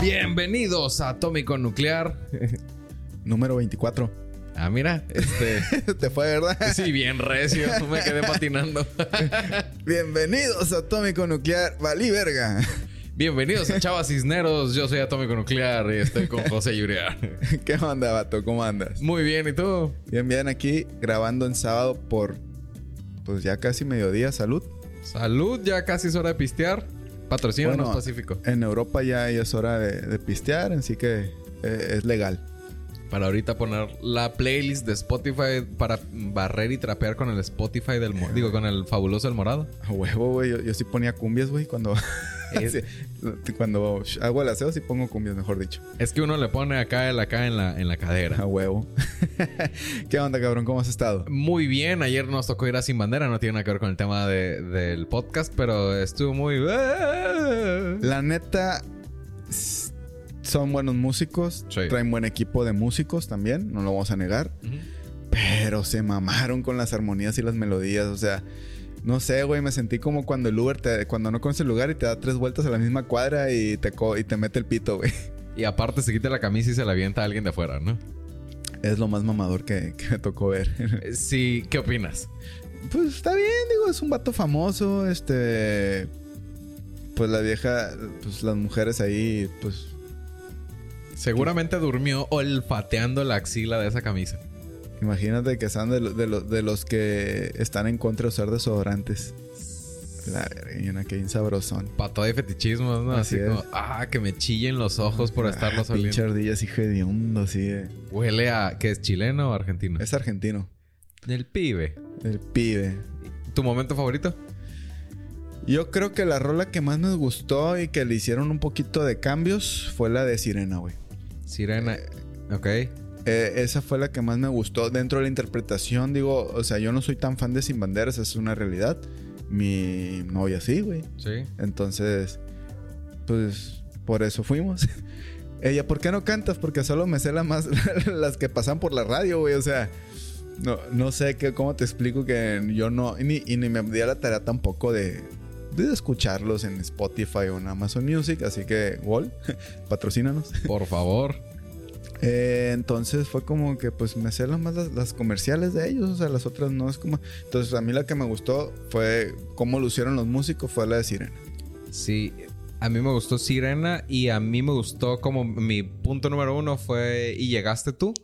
Bienvenidos a Atómico Nuclear. Número 24. Ah, mira, este. Te fue, ¿verdad? Sí, bien recio. Me quedé patinando. Bienvenidos a Atómico Nuclear. Valí verga. Bienvenidos a Chava Cisneros. Yo soy Atómico Nuclear y estoy con José Yuria. ¿Qué onda, vato? ¿Cómo andas? Muy bien, ¿y tú? Bien, bien, aquí grabando en sábado por. Pues ya casi mediodía. Salud. Salud, ya casi es hora de pistear. Patrocínanos Bueno, Pacífico. En Europa ya, ya es hora de, de pistear, así que eh, es legal. Para ahorita poner la playlist de Spotify para barrer y trapear con el Spotify del... mo- Digo, con el fabuloso del morado. A huevo, güey. Yo, yo sí ponía cumbias, güey, cuando. Es- cuando hago el aseo, sí pongo cumbias, mejor dicho. Es que uno le pone acá, el acá en la, en la cadera. A huevo. ¿Qué onda, cabrón? ¿Cómo has estado? Muy bien, ayer nos tocó ir a Sin Bandera, no tiene nada que ver con el tema de- del podcast, pero estuvo muy... La neta, son buenos músicos. Sí. Traen buen equipo de músicos también, no lo vamos a negar. Pero se mamaron con las armonías y las melodías. O sea, no sé, güey. Me sentí como cuando el Uber, te, cuando no conoces el lugar y te da tres vueltas a la misma cuadra y te, y te mete el pito, güey. Y aparte se quita la camisa y se la avienta a alguien de afuera, ¿no? Es lo más mamador que, que me tocó ver. Eh, Sí, ¿qué opinas? Pues está bien, digo, es un vato famoso. Este. Pues la vieja, pues las mujeres ahí, pues Seguramente durmió olfateando la axila de esa camisa. Imagínate que sean de, lo- de lo- de los que están en contra de usar desodorantes. La verga, que bien sabrosón. Para todo hay fetichismos, ¿no? Así, como, ah, que me chillen los ojos por estarlos ah, Pinche oliendo. ardillas, hijo de hondo, así de- Huele a... ¿Qué es? ¿Chileno o argentino? Es argentino. Del pibe. El pibe. ¿Tu momento favorito? Yo creo que la rola que más me gustó y que le hicieron un poquito de cambios fue la de Sirena, güey. Sirena. Ok. Eh, esa fue la que más me gustó dentro de la interpretación. Digo, o sea, yo no soy tan fan de Sin Banderas, es una realidad. Mi novia sí, güey. Sí. Entonces, pues por eso fuimos. Ella, ¿por qué no cantas? Porque solo me sé la más, las que pasan por la radio, güey. O sea, no, no sé qué, cómo te explico que yo no, y ni, y ni me di a la tarea tampoco de, de escucharlos en Spotify o en Amazon Music. Así que, Wall, patrocínanos. Por favor. Eh, entonces fue como que pues me sé más las, las comerciales de ellos, o sea, las otras no es como... Entonces a mí la que me gustó fue cómo lucieron los músicos, fue la de Sirena. Sí, a mí me gustó Sirena y a mí me gustó como mi punto número uno fue Y llegaste tú.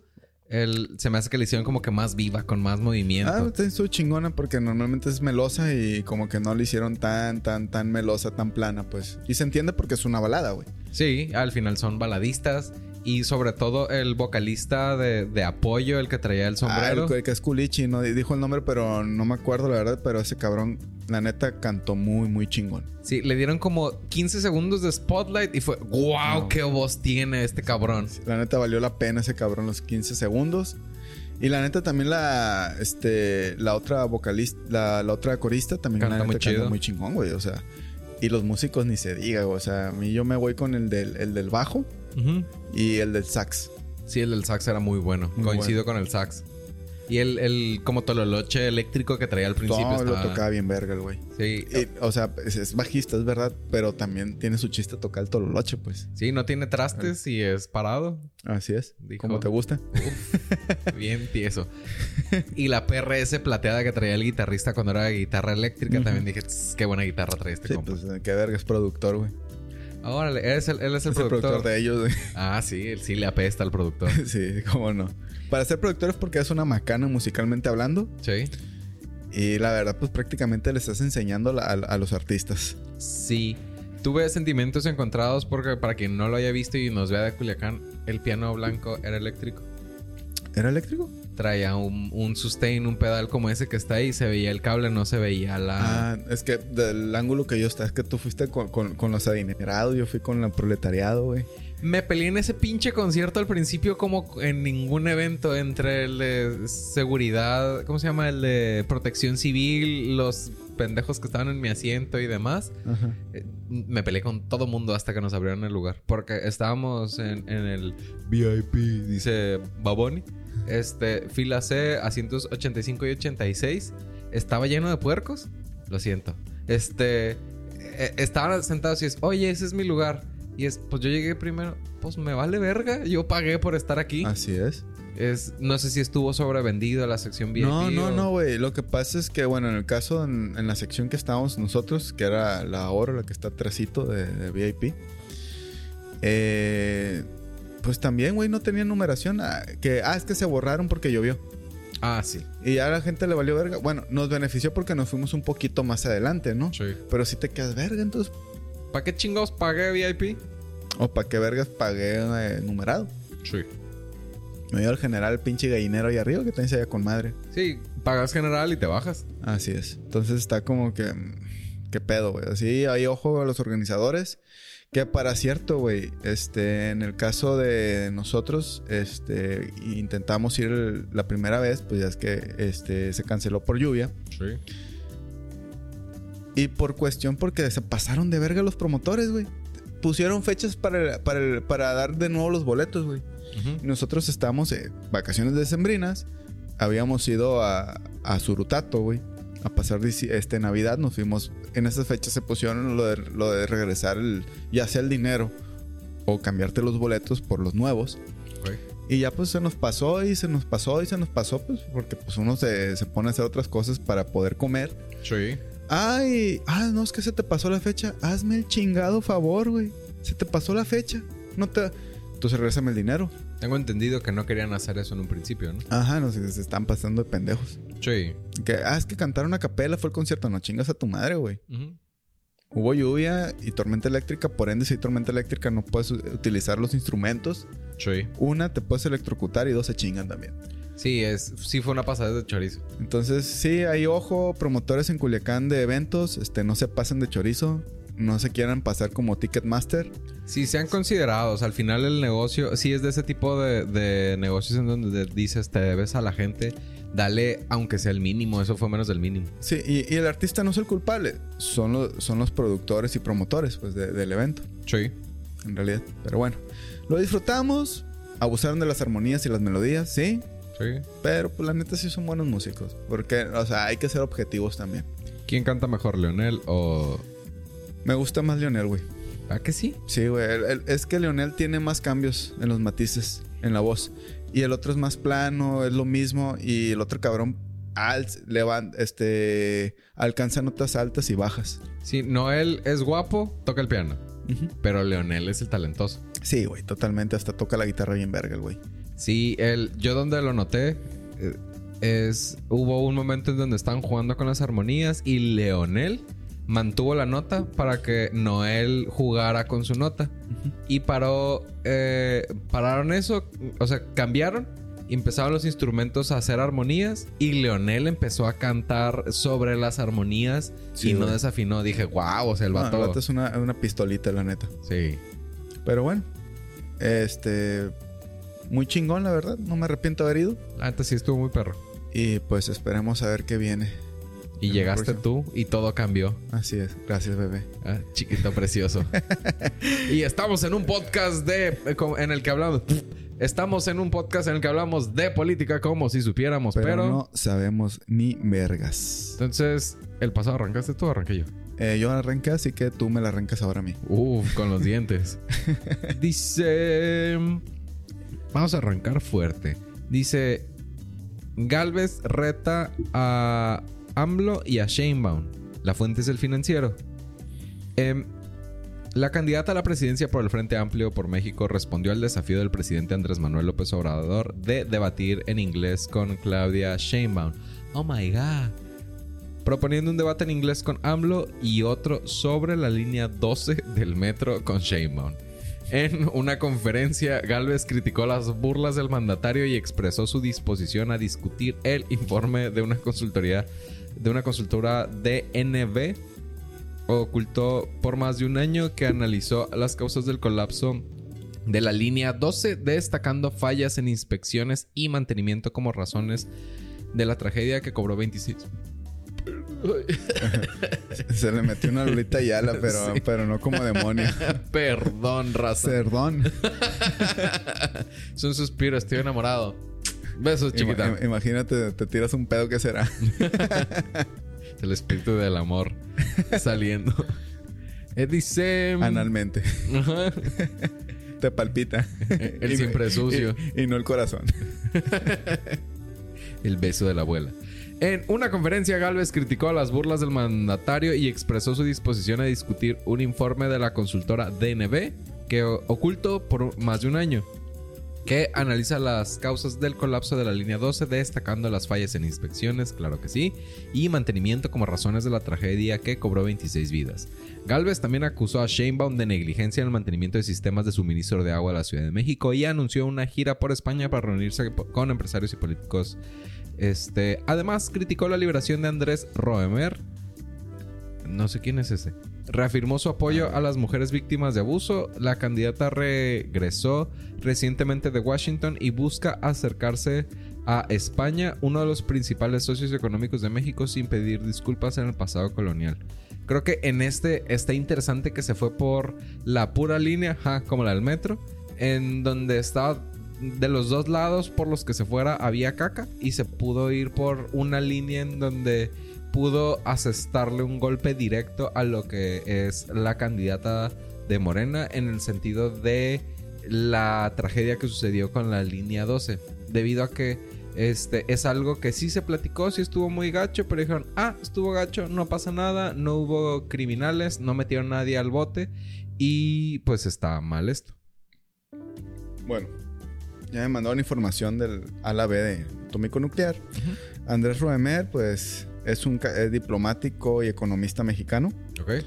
El, se me hace que le hicieron como que más viva, con más movimiento. Ah, está estuvo chingona porque normalmente es melosa y como que no le hicieron tan, tan, tan melosa, tan plana, pues. Y se entiende porque es una balada, güey. Sí, al final son baladistas y sobre todo el vocalista de, de apoyo, el que traía el sombrero. Ah, el que es Culichi, no dijo el nombre, pero no me acuerdo la verdad, pero ese cabrón, la neta, cantó muy, muy chingón. Sí, le dieron como 15 segundos de spotlight y fue, wow, No. qué voz tiene este cabrón. La neta valió la pena ese cabrón los 15 segundos. Y la neta también la este la otra vocalista, la, la otra corista también Canta la neta muy chido. canta muy chingón, güey, o sea, y los músicos ni se diga, güey, o sea, a mí yo me voy con el del, el del bajo y el del sax. Sí, el del sax era muy bueno. Muy Coincido con el sax. Y el, el como tololoche eléctrico que traía al principio. Todo lo tocaba bien verga el güey. Sí, Y, o sea, es, es bajista, es verdad, pero también tiene su chiste tocar el tololoche, pues. sí, no tiene trastes y es parado. Así es. Dijo- Como te gusta. Bien tieso. Y la PRS plateada que traía el guitarrista cuando era guitarra eléctrica, también dije, "Tss, qué buena guitarra trae este Sí, compa. pues qué verga es productor, güey. Órale, él es el, él es el Es el productor. productor de ellos, güey. Ah, sí, sí le apesta al productor. Sí, cómo no. Para ser productor es porque es una macana musicalmente hablando. sí. Y la verdad, pues prácticamente le estás enseñando a, a los artistas. Sí. Tuve sentimientos encontrados porque para quien no lo haya visto y nos vea de Culiacán, el piano blanco era eléctrico. ¿Era eléctrico? Traía un, un sustain, un pedal como ese que está ahí, se veía el cable, no se veía la... Ah, es que del ángulo que yo estaba, es que tú fuiste con, con- con los adinerados, yo fui con el proletariado, güey. Me peleé en ese pinche concierto al principio como en ningún evento entre el de seguridad, ¿cómo se llama? El de protección civil, los pendejos que estaban en mi asiento y demás. Ajá. Eh, Me peleé con todo mundo hasta que nos abrieron el lugar. Porque estábamos en, en el VIP, dice Baboni. Este, fila C, asientos 85 y 86. Estaba lleno de puercos. Lo siento. Este, eh, estaban sentados y es, oye, ese es mi lugar. Y es, pues yo llegué primero, pues me vale verga, yo pagué por estar aquí. Así es. Es, no sé si estuvo sobrevendido la sección VIP. No, no, o- no, güey. Lo que pasa es que, bueno, en el caso, en, en la sección que estábamos nosotros, que era la oro, la que está atrásito de, de VIP, eh, pues también, güey, no tenía numeración. Ah, que, ah, es que se borraron porque llovió. Ah, sí. Y ya a la gente le valió verga. Bueno, nos benefició porque nos fuimos un poquito más adelante, ¿no? Sí. Pero si te quedas verga, entonces. ¿Para qué chingados pagué VIP? O para qué vergas pagué eh, numerado. Sí. Me dio el general pinche gallinero ahí arriba que también se veía con madre. Sí, pagas general y te bajas. Así es. Entonces está como que. mm, ¿Qué pedo, güey? Así hay ojo a los organizadores. Que para cierto, güey, este, en el caso de nosotros, este, intentamos ir el- la primera vez, pues ya es que este, se canceló por lluvia. Sí. Y por cuestión, porque se pasaron de verga los promotores, güey. Pusieron fechas para, para, para dar de nuevo los boletos, güey. Nosotros estábamos en vacaciones decembrinas. Habíamos ido a, a Surutato, güey. A pasar este, Navidad. Nos fuimos. En esas fechas se pusieron lo de, lo de regresar el, ya sea el dinero o cambiarte los boletos por los nuevos. Y ya pues se nos pasó y se nos pasó y se nos pasó, pues porque pues uno se, se pone a hacer otras cosas para poder comer. Sí. Ay, ah, no, es que se te pasó la fecha. Hazme el chingado favor, güey. Se te pasó la fecha. No te. Entonces regrésame el dinero. Tengo entendido que no querían hacer eso en un principio, ¿no? Ajá, no sé, se están pasando de pendejos. Sí. Que, ah, es que cantaron a capela, fue el concierto. No chingas a tu madre, güey. Hubo lluvia y tormenta eléctrica. Por ende, si hay tormenta eléctrica, no puedes utilizar los instrumentos. Sí. Una, te puedes electrocutar y dos, se chingan también. Sí, es, sí fue una pasada de chorizo. Entonces, sí, hay ojo, promotores en Culiacán de eventos. Este, no se pasen de chorizo. No se quieran pasar como Ticketmaster. Sí, sean considerados. Al final el negocio, sí es de ese tipo de, de negocios en donde dices te debes a la gente, dale aunque sea el mínimo, eso fue menos del mínimo. Sí, y, y el artista no es el culpable. Son, los son los productores y promotores pues, de- del evento, Sí. en realidad. Pero bueno, lo disfrutamos. Abusaron de las armonías y las melodías, sí. Sí. Pero pues la neta sí son buenos músicos. Porque, o sea, hay que ser objetivos también. ¿Quién canta mejor, Leonel o...? Me gusta más Leonel, güey. ¿A que sí? Sí, güey. Es que Leonel tiene más cambios en los matices, en la voz. Y el otro es más plano, es lo mismo. Y el otro cabrón alt, levan- este, alcanza notas altas y bajas. Sí, Noel es guapo, toca el piano, pero Leonel es el talentoso. Sí, güey, totalmente. Hasta toca la guitarra bien verga, güey. Sí, el, yo donde lo noté eh, es... Hubo un momento en donde estaban jugando con las armonías y Leonel mantuvo la nota para que Noel jugara con su nota. Y paró... eh, pararon eso, o sea, cambiaron. Empezaron los instrumentos a hacer armonías y Leonel empezó a cantar sobre las armonías Sí, y no desafinó. Dije, wow, o sea, el No, vato... el vato es una, una pistolita, la neta. Sí. Pero bueno, este. Muy chingón, la verdad. No me arrepiento de haber ido. Neta sí estuvo muy perro. Y pues esperemos a ver qué viene. Y llegaste tú y todo cambió. Así es. Gracias, bebé. Ah, chiquito precioso. y estamos en un podcast de eh, en el que hablamos estamos en un podcast en el que hablamos de política como si supiéramos, Pero, pero, no sabemos ni vergas. entonces el pasado arrancaste tú o arranqué yo. Eh, yo arranqué, así que tú me la arrancas ahora a mí. Uf, con los dientes. Dice vamos a arrancar fuerte. Dice Galvez reta a AMLO y a Sheinbaum. La fuente es el financiero. Em, la candidata a la presidencia por el Frente Amplio por México respondió al desafío del presidente Andrés Manuel López Obrador de debatir en inglés con Claudia Sheinbaum. Oh my god. Proponiendo un debate en inglés con AMLO y otro sobre la línea 12 del metro con Sheinbaum. En una conferencia, Galvez criticó las burlas del mandatario y expresó su disposición a discutir el informe de una consultoría de una consultora DNB ocultó por más de un año que analizó las causas del colapso de la línea 12, destacando fallas en inspecciones y mantenimiento como razones de la tragedia que cobró 26 Se le metió una lolita yala, pero, Sí. pero no como demonio. Perdón, raza. Perdón. Es un suspiro, estoy enamorado. Besos, chiquita. im- imagínate, te tiras un pedo, ¿qué será? El espíritu del amor saliendo. Eh, dice... Analmente. Ajá. Te palpita. Y- siempre sucio. Y, y no el corazón. El beso de la abuela. En una conferencia, Galvez criticó las burlas del mandatario y expresó su disposición a discutir un informe de la consultora DNB que ocultó por más de un año, que analiza las causas del colapso de la línea 12, destacando las fallas en inspecciones, claro que sí, y mantenimiento como razones de la tragedia que cobró 26 vidas. Galvez también acusó a Sheinbaum de negligencia en el mantenimiento de sistemas de suministro de agua a la Ciudad de México y anunció una gira por España para reunirse con empresarios y políticos. Este, además, criticó la liberación de Andrés Roemer. No sé quién es ese. Reafirmó su apoyo a las mujeres víctimas de abuso. La candidata regresó recientemente de Washington y busca acercarse a España, uno de los principales socios económicos de México, sin pedir disculpas en el pasado colonial. Creo que en este está interesante que se fue por la pura línea, ajá, como la del metro, en donde estaba de los dos lados por los que se fuera había caca y se pudo ir por una línea en donde pudo asestarle un golpe directo a lo que es la candidata de Morena en el sentido de la tragedia que sucedió con la línea 12 debido a que este es algo que sí se platicó, sí estuvo muy gacho, pero dijeron, ah, estuvo gacho, no pasa nada, no hubo criminales, no metieron a nadie al bote y pues está mal esto. Bueno, ya me mandaron información del ala B de atómico nuclear. Andrés Roemer, pues, es un es diplomático y economista mexicano. ¿Ok?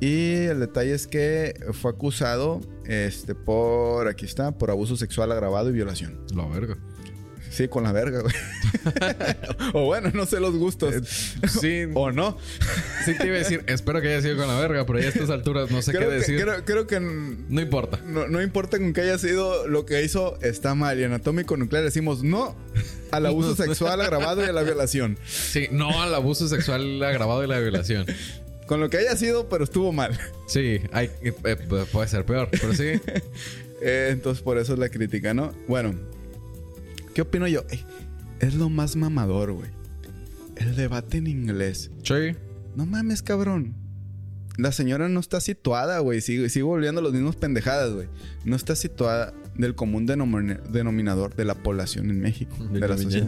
Y el detalle es que fue acusado este, por, aquí está, por abuso sexual agravado y violación. La verga. Sí, con la verga, güey. o bueno, no sé los gustos. Sí, o no. sí te iba a decir, espero que haya sido con la verga, pero ya a estas alturas no sé creo, qué que, decir. creo, creo que No importa. no, no importa con que haya sido lo que hizo, está mal. Y en atómico nuclear decimos no al abuso sexual agravado y a la violación. Sí, no al abuso sexual agravado y la violación. Con lo que haya sido, pero estuvo mal. Sí, hay, eh, eh, puede ser peor, pero sí. Eh, entonces por eso es la crítica, ¿no? Bueno, ¿qué opino yo? Ey, es lo más mamador, güey. El debate en inglés. Sí. No mames, cabrón. La señora no está situada, güey. Sigue, sigue volviendo a los mismos pendejadas, güey. No está situada del común denomina- denominador de la población en México. De la sociedad.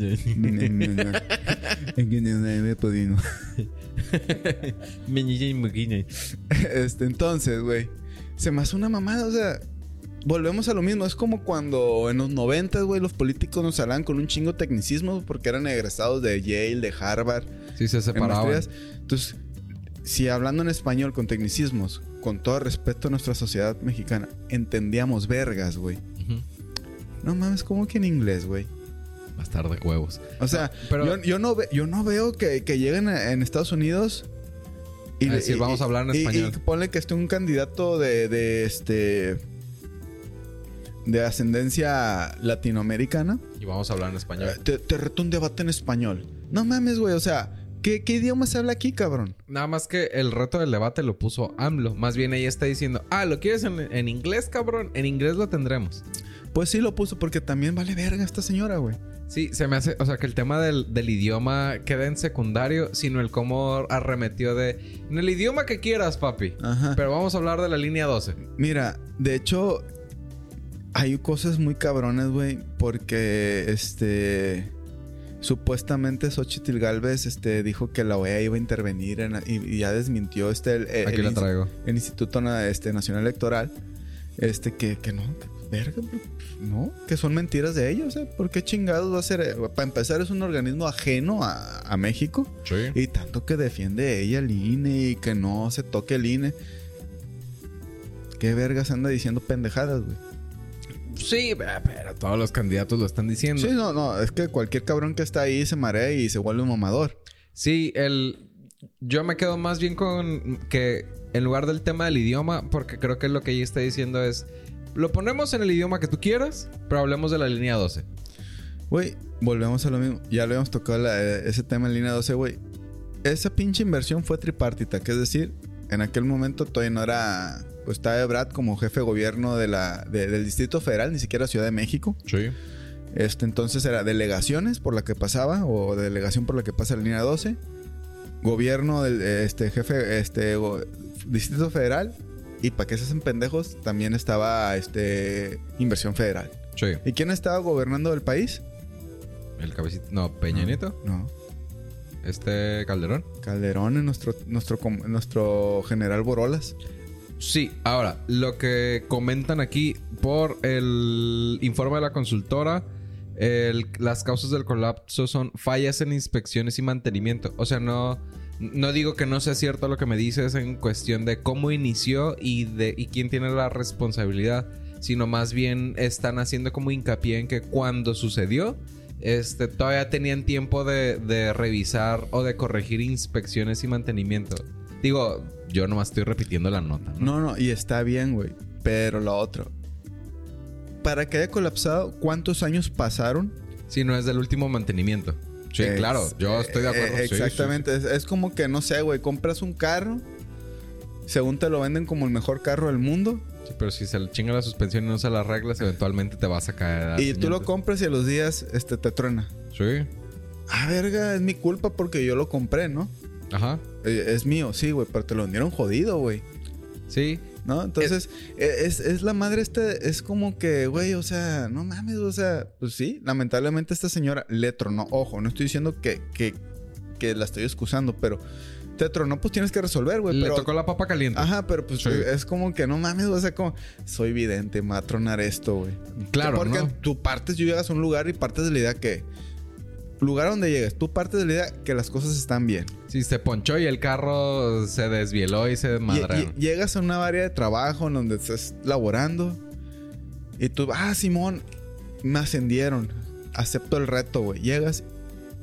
Este, entonces, güey. Se me hace una mamada, o sea. Volvemos a lo mismo. Es como cuando en los 90, güey, los políticos nos hablaban con un chingo de tecnicismos porque eran egresados de Yale, de Harvard. Sí, se separaban. Entonces, si hablando en español con tecnicismos, con todo respeto a nuestra sociedad mexicana, entendíamos vergas, güey. No mames, ¿cómo que en inglés, güey? Bastar de huevos. O sea, pero- yo, yo no ve- yo no veo que, que lleguen a- en Estados Unidos A decir, vamos a hablar en y- español. Y, ponle que esté un candidato de, de este de ascendencia latinoamericana. Y vamos a hablar en español. eh, Te, te reto un debate en español. No mames, güey. O sea, ¿qué, qué idioma se habla aquí, cabrón? Nada más que el reto del debate lo puso AMLO. Más bien ella está diciendo, ah, ¿lo quieres en, en inglés, cabrón? En inglés lo tendremos. Pues sí lo puso porque también vale verga esta señora, güey. Sí, se me hace, o sea, que el tema del, del idioma queda en secundario, sino el cómo arremetió de, en el idioma que quieras, papi. Ajá. Pero vamos a hablar de la línea 12. Mira, de hecho, hay cosas muy cabrones, güey, porque este. Supuestamente Xochitl Galvez este, dijo que la OEA iba a intervenir en- y, y ya desmintió este, el, el- Aquí la el- traigo. el Instituto este, Nacional Electoral. Este, que, que no, que, verga, no, que son mentiras de ellos, ¿eh? ¿Por qué chingados va a ser? eh? Para empezar, es un organismo ajeno a, a México. Sí. Y tanto que defiende ella el INE y que no se toque el INE. ¿Qué vergas anda diciendo pendejadas, güey? Sí, pero todos los candidatos lo están diciendo. Sí, no, no, es que cualquier cabrón que está ahí se marea y se vuelve un mamador. Sí, el. Yo me quedo más bien con que en lugar del tema del idioma, porque creo que lo que ella está diciendo es. Lo ponemos en el idioma que tú quieras, pero hablemos de la línea 12. Güey, volvemos a lo mismo. Ya le habíamos tocado la- eh, ese tema en línea 12, güey. Esa pinche inversión fue tripartita, que es decir, en aquel momento todavía no era. Pues estaba Brad como jefe de gobierno de la, de- del Distrito Federal, ni siquiera Ciudad de México. Sí. Este, entonces era delegaciones por la que pasaba o delegación por la que pasa la línea 12. Gobierno del este jefe este go- Distrito Federal. Y para que se hacen pendejos, también estaba este inversión federal. Sí. ¿Y quién estaba gobernando el país? El cabecito. No, Peña Nieto. No. Este Calderón. Calderón es nuestro, nuestro, nuestro general Borolas. Sí, ahora, lo que comentan aquí por el informe de la consultora, las causas del colapso son fallas en inspecciones y mantenimiento. O sea, no, no digo que no sea cierto lo que me dices en cuestión de cómo inició y, de, y quién tiene la responsabilidad, sino más bien están haciendo como hincapié en que cuando sucedió, este, todavía tenían tiempo de revisar o de corregir inspecciones y mantenimiento. Digo, yo nomás estoy repitiendo la nota. ¿no? No, no, y está bien, güey. Pero lo otro. Para que haya colapsado, ¿cuántos años pasaron? Si no es del último mantenimiento. Sí, Es- claro, yo estoy de acuerdo. eh, Sí, exactamente. Es, es como que, no sé, güey, compras un carro, según te lo venden como el mejor carro del mundo, Sí, pero si se le chinga la suspensión y no se las reglas, eventualmente te vas a caer. a y tú lo 500. compras y a los días este, te truena. Sí. Ah, verga, es mi culpa porque yo lo compré, ¿no? Ajá. Eh, Es mío, sí, güey, pero te lo vendieron jodido, güey. Sí. ¿No? Entonces, e- es, es la madre este, es como que, güey, o sea, no mames, o sea, pues sí, lamentablemente esta señora le tronó, ojo, no estoy diciendo que, que, que la estoy excusando, pero te tronó, pues tienes que resolver, güey. Le pero- tocó la papa caliente. Ajá, pero pues Sí. es como que no mames, o sea, como, soy vidente, me va a tronar esto, güey. Claro, Porque ¿no? tú partes, tú llegas a un lugar y partes de la idea que, lugar donde llegues, tú partes de la idea que las cosas están bien. Sí, se ponchó y el carro se desvieló y se desmadraron. llegas a una área de trabajo en donde estás laborando y tú, ah, Simón, me ascendieron, acepto el reto, güey. Llegas,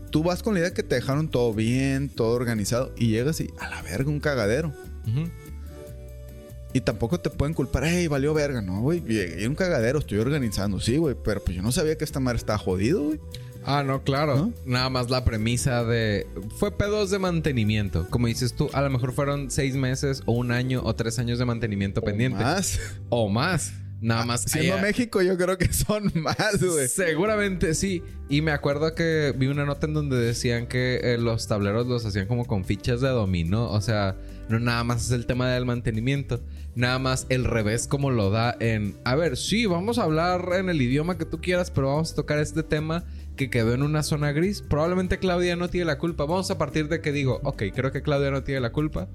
tú vas con la idea que te dejaron todo bien, todo organizado y llegas y a la verga un cagadero. Ujú. Y tampoco te pueden culpar, hey, valió verga, no, güey. Llegué un cagadero, estoy organizando, sí, güey. Pero pues yo no sabía que esta madre estaba jodido, güey. Ah, no, claro. ¿No? Nada más la premisa de... Fue pedos de mantenimiento. Como dices tú, a lo mejor fueron seis meses o un año o tres años de mantenimiento pendiente. Más. O más. Nada más. Siendo México, yo creo que son más, güey. Seguramente sí. Y me acuerdo que vi una nota en donde decían que eh, los tableros los hacían como con fichas de dominó. O sea, no nada más es el tema del mantenimiento. Nada más el revés como lo da en... A ver, sí, vamos a hablar en el idioma que tú quieras, pero vamos a tocar este tema que quedó en una zona gris. Probablemente Claudia no tiene la culpa. Vamos a partir de que digo, ok, creo que Claudia no tiene la culpa,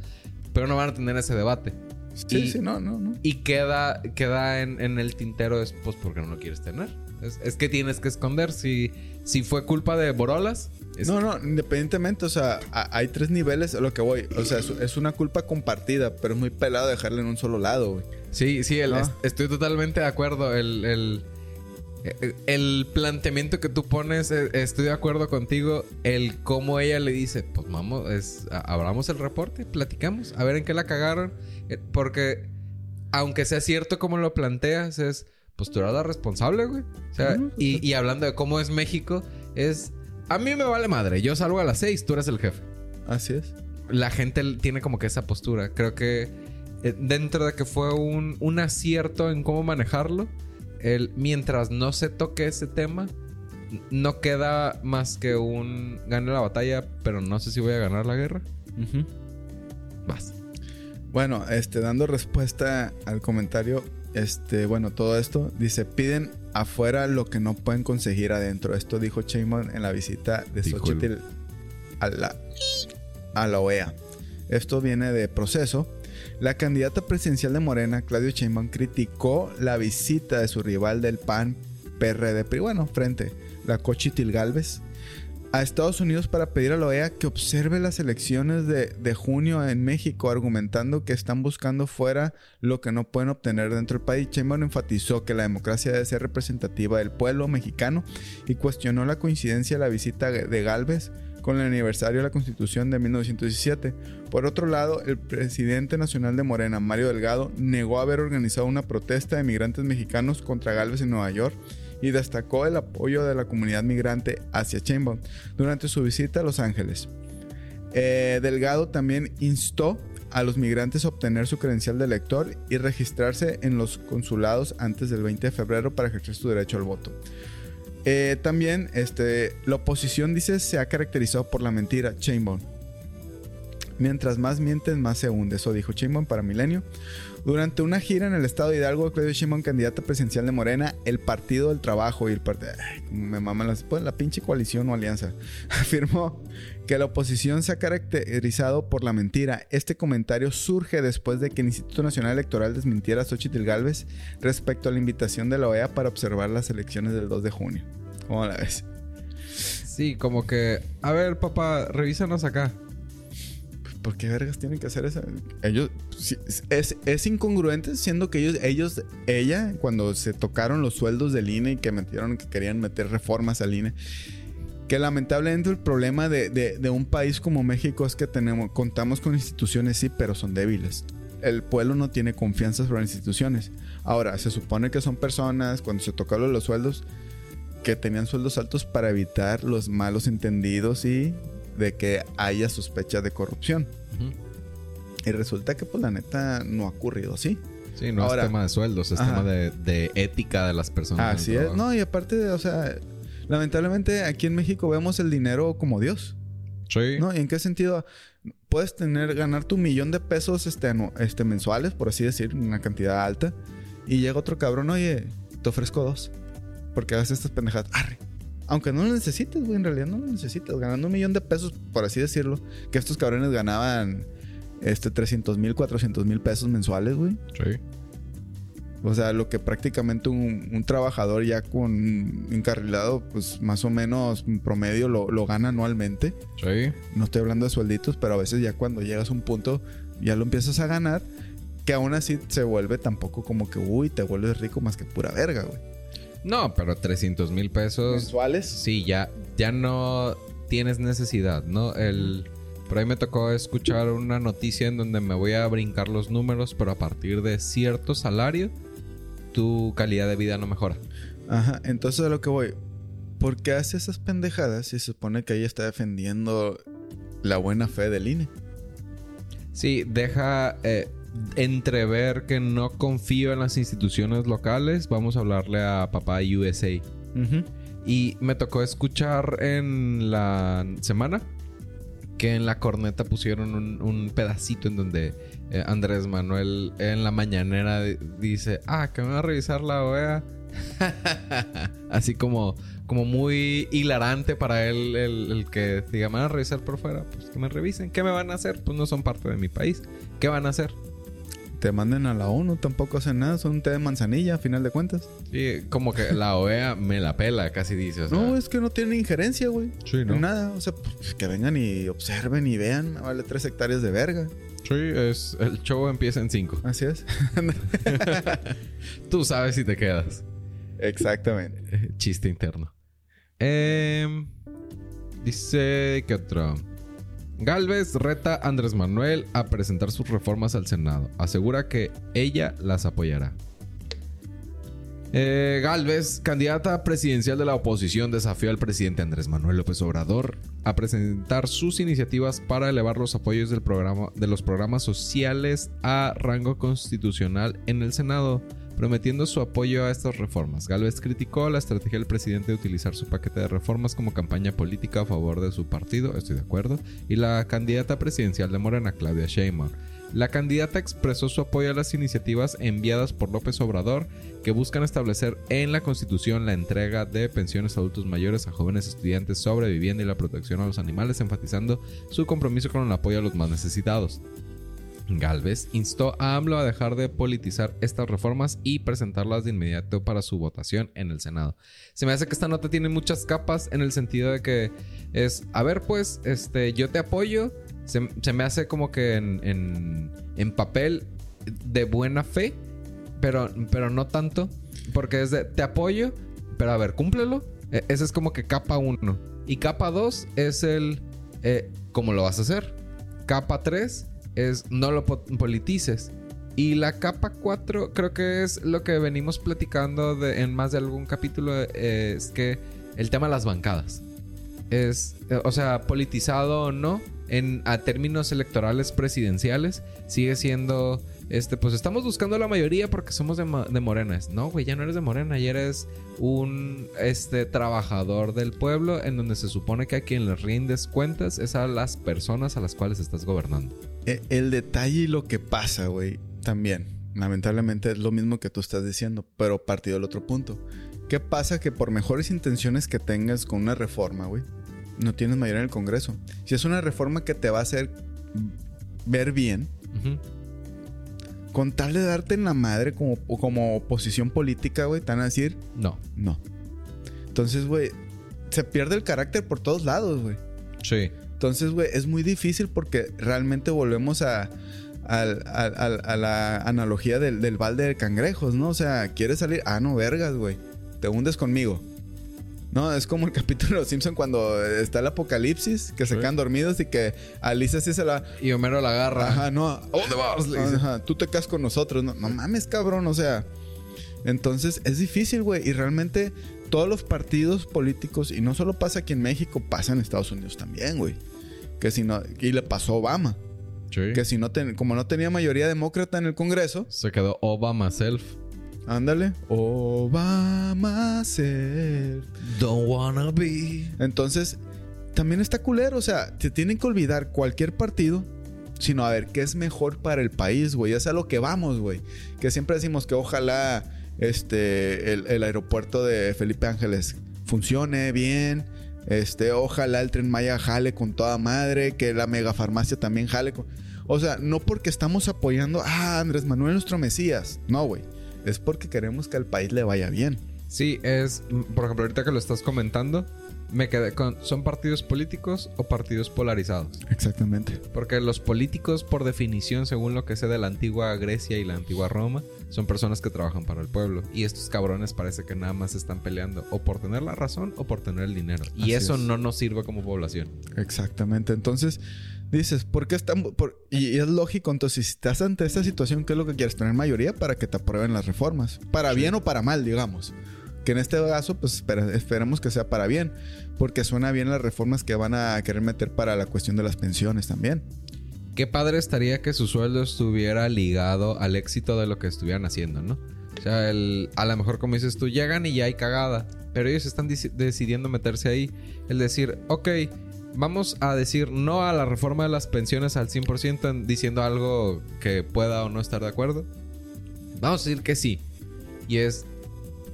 pero no van a tener ese debate. Sí, Y- sí, no, no, no. y queda, queda en, en el tintero es pues porque no lo quieres tener. Es, es que tienes que esconder. Si, si fue culpa de Borolas. es- No, no, independientemente, o sea, a- hay tres niveles a lo que voy. O sea, es, es una culpa compartida, pero es muy pelado dejarla en un solo lado, güey. Sí, sí, el- ¿No? est- estoy totalmente de acuerdo. El, el, el- el planteamiento que tú pones, eh, estoy de acuerdo contigo. El cómo ella le dice, pues vamos, es, abramos el reporte, platicamos, a ver en qué la cagaron. Eh, Porque, aunque sea cierto como lo planteas, es, pues tú eras la responsable, güey. O sea, y, y hablando de cómo es México, es, a mí me vale madre, yo salgo a las seis, tú eres el jefe Así es. la gente tiene como que esa postura. Creo que eh, dentro de que fue un, un acierto en cómo manejarlo, el, mientras no se toque ese tema, no queda más que un gane la batalla, pero no sé si voy a ganar la guerra. Vas. Bueno, este, dando respuesta al comentario, este, bueno, todo esto, dice, piden afuera lo que no pueden conseguir adentro. Esto dijo Sheinbaum en la visita de Xochitl a la, a la OEA. Esto viene de proceso. La candidata presidencial de Morena, Claudio Sheinbaum, criticó la visita de su rival del PAN, PRD, bueno, frente, la Xochitl Galvez, a Estados Unidos para pedir a la OEA que observe las elecciones de, de junio en México, argumentando que están buscando fuera lo que no pueden obtener dentro del país. Sheinbaum enfatizó que la democracia debe ser representativa del pueblo mexicano y cuestionó la coincidencia de la visita de Galvez con el aniversario de la Constitución de 1917. Por otro lado, el presidente nacional de Morena, Mario Delgado, negó haber organizado una protesta de migrantes mexicanos contra Galvez en Nueva York y destacó el apoyo de la comunidad migrante hacia Sheinbaum durante su visita a Los Ángeles. Eh, Delgado también instó a los migrantes a obtener su credencial de elector y registrarse en los consulados antes del 20 de febrero para ejercer su derecho al voto. Eh, también este, la oposición dice se ha caracterizado por la mentira, Sheinbaum. Mientras más mienten, más se hunde. Eso dijo Chimón para Milenio. Durante una gira en el estado de Hidalgo, Claudio Sheinbaum, candidata presidencial de Morena, el Partido del Trabajo y el Partido... Me maman las... Pues, la pinche coalición o alianza. Afirmó que la oposición se ha caracterizado por la mentira. Este comentario surge después de que el Instituto Nacional Electoral desmintiera a Xochitl Galvez respecto a la invitación de la OEA para observar las elecciones del 2 de junio. ¿Cómo la ves? Sí, como que... A ver, papá, revísanos acá. ¿Por qué vergas tienen que hacer eso? Ellos es, es, incongruente siendo que ellos, ellos, ella, cuando se tocaron los sueldos del INE y que metieron, que querían meter reformas al INE, que lamentablemente el problema de, de, un país como México es que tenemos, contamos con instituciones, sí, pero son débiles. El pueblo no tiene confianza sobre las instituciones. Ahora, se supone que son personas, cuando se tocaron los sueldos, que tenían sueldos altos para evitar los malos entendidos y de que haya sospecha de corrupción. Y resulta que, pues, la neta, no ha ocurrido así. Sí, no es tema de sueldos, es tema de, ética de las personas. Así es. No, y aparte, de, o sea, lamentablemente aquí en México vemos el dinero como Dios. Sí. ¿No? ¿Y en qué sentido? Puedes tener, ganar tu millón de pesos este, este, mensuales, por así decir, una cantidad alta. Y llega otro cabrón, oye, te ofrezco dos. Porque haces estas pendejadas. Arre. Aunque no lo necesites, güey, en realidad no lo necesitas. Ganando un millón de pesos, por así decirlo, que estos cabrones ganaban este 300 mil, 400 mil pesos mensuales, güey. Sí. O sea, lo que prácticamente un, trabajador ya con encarrilado, pues más o menos promedio lo, lo, gana anualmente. Sí. No estoy hablando de suelditos, pero a veces ya cuando llegas a un punto ya lo empiezas a ganar, que aún así se vuelve tampoco como que, uy, te vuelves rico más que pura verga, güey. No, pero 300 mil pesos. ¿Mensuales? Sí, ya, ya no tienes necesidad, ¿no? El. Por ahí me tocó escuchar una noticia en donde me voy a brincar los números, pero a partir de cierto salario, tu calidad de vida no mejora. Ajá, entonces a lo que voy. ¿Por qué hace esas pendejadas si se supone que ella está defendiendo la buena fe del INE? Sí, deja. Eh, entrever que no confío en las instituciones locales, vamos a hablarle a papá USA. Y me tocó escuchar en la semana que en la corneta pusieron un, pedacito en donde eh, Andrés Manuel en la mañanera dice, ah, que me va a revisar la OEA. Así como, como muy hilarante para él el, que diga, me van a revisar por fuera, pues que me revisen. ¿Qué me van a hacer? Pues no son parte de mi país. ¿Qué van a hacer? Te manden a la ONU, tampoco hacen nada, son un té de manzanilla a final de cuentas. Sí, como que la OEA me la pela, casi dice. No, es que no tiene injerencia, güey. Sí, ¿no? Nada, o sea, pues, que vengan y observen y vean, vale tres hectáreas de verga. Sí, es, el show empieza en cinco. Así es. Tú sabes si te quedas. Exactamente. Chiste interno. Eh, dice que otro. Galvez reta a Andrés Manuel a presentar sus reformas al Senado. Asegura que ella las apoyará. Eh, Galvez, candidata presidencial de la oposición, desafió al presidente Andrés Manuel López Obrador a presentar sus iniciativas para elevar los apoyos del programa, de los programas sociales a rango constitucional en el Senado prometiendo su apoyo a estas reformas. Galvez criticó la estrategia del presidente de utilizar su paquete de reformas como campaña política a favor de su partido, estoy de acuerdo, y la candidata presidencial de Morena, Claudia Sheinbaum. La candidata expresó su apoyo a las iniciativas enviadas por López Obrador que buscan establecer en la Constitución la entrega de pensiones a adultos mayores a jóvenes estudiantes sobre vivienda y la protección a los animales, enfatizando su compromiso con el apoyo a los más necesitados. Galvez instó a AMLO a dejar de politizar estas reformas y presentarlas de inmediato para su votación en el Senado. Se me hace que esta nota tiene muchas capas en el sentido de que es, a ver pues, este, yo te apoyo, se, me hace como que en, en, papel de buena fe, pero, pero no tanto, porque es de, te apoyo, pero a ver, cúmplelo. E, es como que capa 1. Y capa 2 es el, eh, ¿cómo lo vas a hacer? Capa 3 es no lo politices. Y la capa 4 creo que es lo que venimos platicando de, en más de algún capítulo, es que el tema de las bancadas. Es, o sea, politizado o no, en a términos electorales presidenciales sigue siendo este pues estamos buscando la mayoría porque somos de, de morenas. No, güey, ya no eres de morena, ya eres un este trabajador del pueblo en donde se supone que a quien les rindes cuentas es a las personas a las cuales estás gobernando. E- El detalle y lo que pasa, güey, también. Lamentablemente es lo mismo que tú estás diciendo, pero partido del otro punto. ¿Qué pasa? Que por mejores intenciones que tengas con una reforma, güey, no tienes mayoría en el Congreso. Si es una reforma que te va a hacer ver bien, con tal de darte en la madre como, como oposición política, güey, te van a decir, No. no. Entonces, güey, se pierde el carácter por todos lados, güey. Sí. Entonces, güey, es muy difícil porque realmente volvemos a, la analogía del, del balde de cangrejos, ¿no? O sea, ¿quieres salir? Ah, no, vergas, güey. Te hundes conmigo. No, es como el capítulo de Los Simpson cuando está el apocalipsis, que se quedan dormidos y que Alicia sí se la... Y Homero la agarra. Ajá, no. ¿A dónde vas? Ajá, tú te quedas con nosotros. No, no mames, cabrón, o sea... Entonces, es difícil, güey. Y realmente todos los partidos políticos, y no solo pasa aquí en México, pasa en Estados Unidos también, güey. Que si no... Y le pasó a Obama. Sí. Que si no... ten- como no tenía mayoría demócrata en el Congreso... Se quedó Obama self. Ándale. Obama ser. Don't wanna be. Entonces, también está culero. O sea, te tienen que olvidar cualquier partido. Sino a ver qué es mejor para el país, güey. Es a lo que vamos, güey. Que siempre decimos que ojalá este, el, el aeropuerto de Felipe Ángeles funcione bien. Este, ojalá el tren Maya jale con toda madre. Que la megafarmacia también jale con. O sea, no porque estamos apoyando a Andrés Manuel nuestro Mesías. No, güey. Es porque queremos que al país le vaya bien. Sí, es, mm, por ejemplo, ahorita que lo estás comentando, me quedé con, ¿son partidos políticos o partidos polarizados? Exactamente. Porque los políticos, por definición, según lo que sé de la antigua Grecia y la antigua Roma, son personas que trabajan para el pueblo. Y estos cabrones parece que nada más están peleando o por tener la razón o por tener el dinero. Y Así eso es. no nos sirve como población. Exactamente. Entonces, dices, ¿por qué están...? por- Y, es lógico, entonces, si estás ante esta situación, ¿qué es lo que quieres? Tener mayoría para que te aprueben las reformas. Para bien o para mal, digamos. Que en este caso, pues espera- esperemos que sea para bien. Porque suena bien las reformas que van a querer meter para la cuestión de las pensiones también. Qué padre estaría que su sueldo estuviera ligado al éxito de lo que estuvieran haciendo, ¿no? O sea, el- a lo mejor como dices tú, llegan y ya hay cagada. Pero ellos están deci- decidiendo meterse ahí. El decir, ok, vamos a decir no a la reforma de las pensiones al 100% en- diciendo algo que pueda o no estar de acuerdo. Vamos a decir que sí. Y es,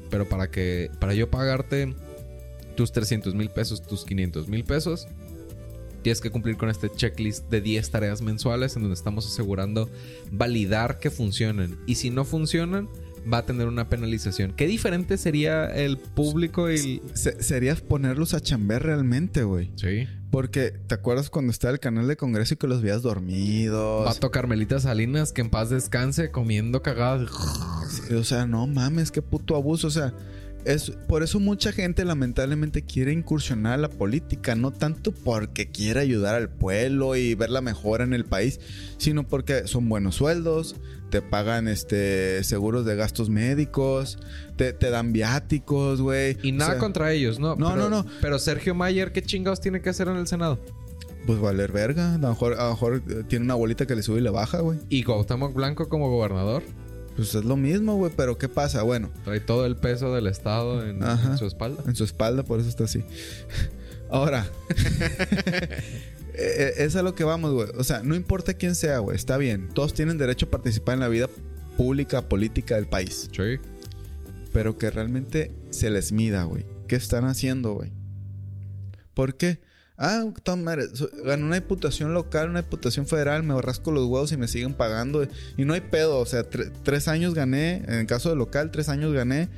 pero para que, para yo pagarte tus 300 mil pesos, tus 500 mil pesos, tienes que cumplir con este checklist de 10 tareas mensuales en donde estamos asegurando validar que funcionen. Y si no funcionan, va a tener una penalización. ¿Qué diferente sería el público y... Se- sería ponerlos a chambear realmente, güey. Sí. Porque, ¿te acuerdas cuando estaba el canal de Congreso y que los veías dormidos? Vato Carmelita Salinas, que en paz descanse, comiendo cagadas. O sea, no mames, qué puto abuso. O sea, es por eso mucha gente lamentablemente quiere incursionar a la política, no tanto porque quiere ayudar al pueblo y ver la mejora en el país, sino porque son buenos sueldos, te pagan este seguros de gastos médicos, te, te dan viáticos, güey. Y O nada sea, contra ellos, ¿no? No, Pero- no, no. Pero Sergio Mayer, ¿qué chingados tiene que hacer en el Senado? Pues valer verga. A lo mejor, a lo mejor eh, tiene una abuelita que le sube y le baja, güey. Y Cuauhtémoc Blanco como gobernador Pues es lo mismo, güey. Pero ¿qué pasa? Bueno, trae todo el peso del Estado en, Ajá. en su espalda. en su espalda, por eso está así. Ahora, eh, es a lo que vamos, güey. O sea, no importa quién sea, güey. Está bien. Todos tienen derecho a participar en la vida pública, política del país. Sí. Pero que realmente se les mida, güey. ¿Qué están haciendo, güey? ¿Por qué? Ah, toda madre, gané una diputación local, una diputación federal, me rasco los huevos y me siguen pagando. Y no hay pedo, o sea, tre- tres años gané, en el caso de local, tres años gané.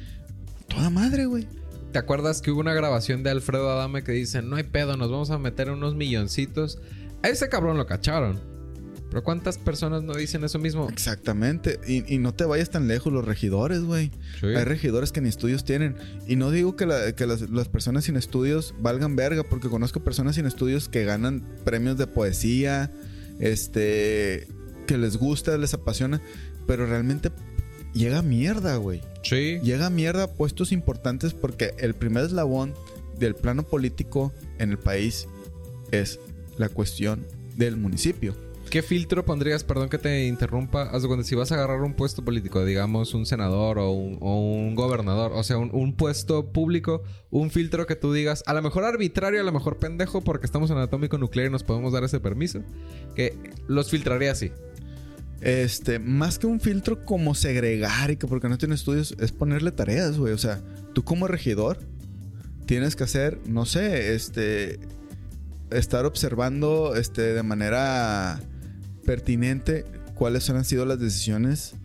Toda madre, güey. ¿Te acuerdas que hubo una grabación de Alfredo Adame que dice, no hay pedo, nos vamos a meter unos milloncitos? A ese cabrón lo cacharon. Pero ¿cuántas personas no dicen eso mismo? Exactamente. Y, y no te vayas tan lejos, los regidores, güey. Sí. Hay regidores que ni estudios tienen. Y no digo que, la- que las, las personas sin estudios valgan verga, porque conozco personas sin estudios que ganan premios de poesía, este, que les gusta, les apasiona, pero realmente llega mierda, güey. Sí. Llega mierda a puestos importantes porque el primer eslabón del plano político en el país es la cuestión del municipio. ¿Qué filtro pondrías, perdón que te interrumpa, cuenta, si vas a agarrar un puesto político, digamos un senador o un, o un gobernador, o sea, un, un puesto público, un filtro que tú digas, a lo mejor arbitrario, a lo mejor pendejo, porque estamos en atómico nuclear y nos podemos dar ese permiso, que los filtraría así. Este, más que un filtro como segregar y que porque no tiene estudios, es ponerle tareas, güey. O sea, tú como regidor tienes que hacer, no sé, este, estar observando, este, de manera pertinente cuáles han sido las decisiones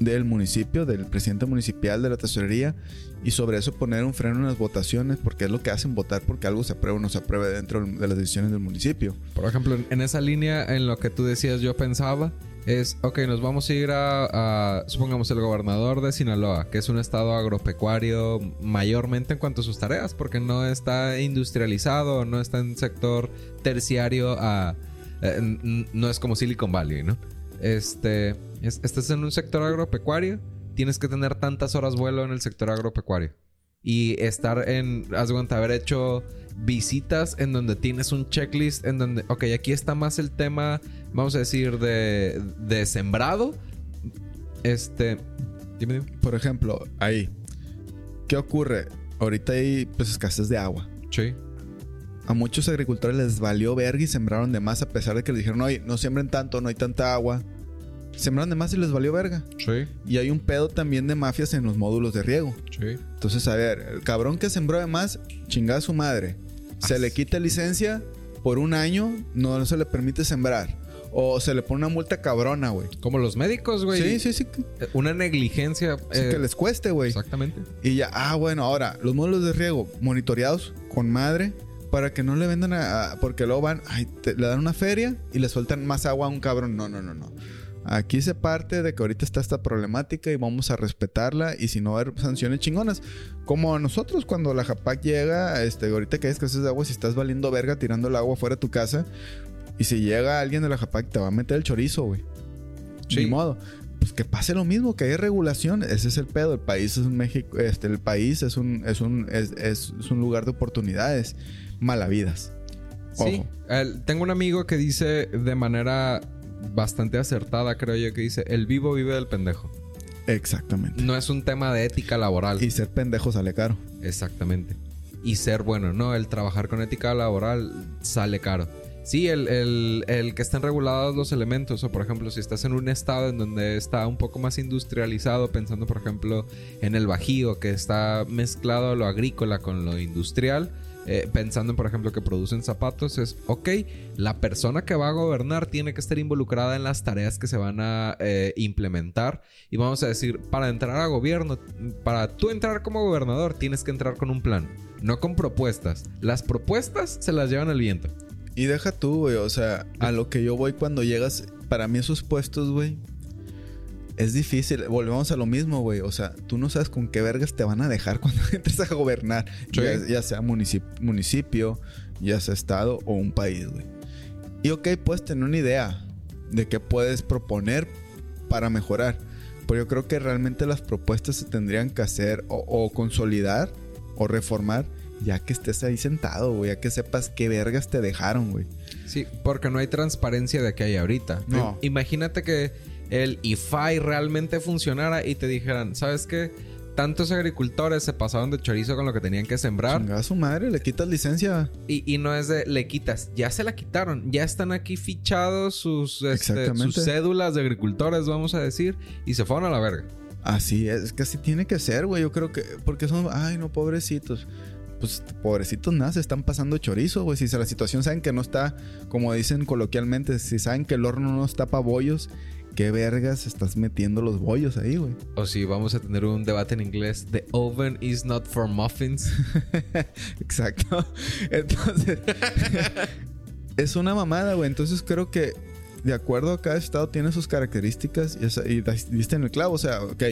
del municipio, del presidente municipal, de la tesorería, y sobre eso poner un freno en las votaciones, porque es lo que hacen votar porque algo se aprueba o no se apruebe dentro de las decisiones del municipio. Por ejemplo, en esa línea, en lo que tú decías, yo pensaba, es, ok, nos vamos a ir a, a, supongamos, el gobernador de Sinaloa, que es un estado agropecuario mayormente en cuanto a sus tareas, porque no está industrializado, no está en sector terciario a... eh, no es como Silicon Valley, ¿no? Este, es- estás en un sector agropecuario, tienes que tener tantas horas vuelo en el sector agropecuario. Y estar en, haz de cuenta, haber hecho visitas en donde tienes un checklist en donde, ok, aquí está más el tema, vamos a decir, de, de sembrado. Este, dime, dime. Por ejemplo, ahí, ¿qué ocurre? Ahorita hay pues escasez de agua. Sí, A muchos agricultores les valió verga y sembraron de más a pesar de que les dijeron, oye, no siembren tanto, no hay tanta agua. Sembraron de más y les valió verga. sí, Y hay un pedo también de mafias en los módulos de riego. sí. Entonces, a ver, el cabrón que sembró de más, chingada a su madre. Se le quita licencia por un año, no se le permite sembrar. O se le pone una multa cabrona, güey. Como los médicos, güey. Sí, sí, sí. Eh, Una negligencia. sí, eh, que les cueste, güey. Exactamente. Y ya, ah, bueno, ahora, los módulos de riego monitoreados con madre para que no le vendan a. a- porque luego van, ay, te- le dan una feria y le sueltan más agua a un cabrón. No, no, no, no. Aquí se parte de que ahorita está esta problemática y vamos a respetarla y si no va a haber sanciones chingonas. Como nosotros cuando la Japac llega, este, ahorita que hay escasez de agua, si estás valiendo verga tirando el agua fuera de tu casa y si llega alguien de la Japac te va a meter el chorizo, güey. Sí. Ni modo. Pues que pase lo mismo, que haya regulación. Ese es el pedo. El país es un México, este, el país es un, es un, es, es- es un lugar de oportunidades. Malavidas. Sí. Ojo. El- tengo un amigo que dice de manera bastante acertada, creo yo, que dice: el vivo vive del pendejo. Exactamente. No es un tema de ética laboral. Y ser pendejo sale caro. Exactamente. Y ser bueno, no, el trabajar con ética laboral sale caro. Sí, el, el- el que estén regulados los elementos, o por ejemplo, si estás en un estado en donde está un poco más industrializado, pensando por ejemplo en el Bajío, que está mezclado lo agrícola con lo industrial, eh, pensando en por ejemplo que producen zapatos, es ok, la persona que va a gobernar tiene que estar involucrada en las tareas que se van a eh, implementar. Y vamos a decir, para entrar a gobierno, para tú entrar como gobernador, tienes que entrar con un plan, no con propuestas. Las propuestas se las llevan el viento. Y deja tú, güey. O sea, a lo que yo voy cuando llegas. Para mí, esos puestos, güey. Es difícil. Volvemos a lo mismo, güey. O sea, tú no sabes con qué vergas te van a dejar cuando entres a gobernar. Sí. Ya, ya sea municip- municipio, ya sea estado o un país, güey. Y ok, puedes tener una idea de qué puedes proponer para mejorar. Pero yo creo que realmente las propuestas se tendrían que hacer o, o consolidar o reformar ya que estés ahí sentado, güey. Ya que sepas qué vergas te dejaron, güey. Sí, porque no hay transparencia de que hay ahorita. No. Imagínate que el IFAI realmente funcionara y te dijeran, ¿sabes qué? Tantos agricultores se pasaron de chorizo con lo que tenían que sembrar. Chingada su madre, le quitas licencia. Y, y no es de le quitas, ya se la quitaron, ya están aquí fichados sus, este, sus cédulas de agricultores, vamos a decir, y se fueron a la verga. Así es, es que así tiene que ser, güey. Yo creo que. Porque son. Ay, no, pobrecitos. Pues pobrecitos nada, se están pasando chorizo, güey. Si la situación saben que no está, como dicen coloquialmente, si saben que el horno no está para bollos, ¿qué vergas estás metiendo los bollos ahí, güey? O si vamos a tener un debate en inglés, the oven is not for muffins. Exacto. Entonces, es una mamada, güey. Entonces creo que de acuerdo a cada estado tiene sus características y, esa- y diste en el clavo. O sea, ok,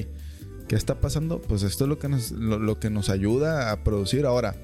¿qué está pasando? Pues esto es lo que nos, lo, lo que nos ayuda a producir. Ahora,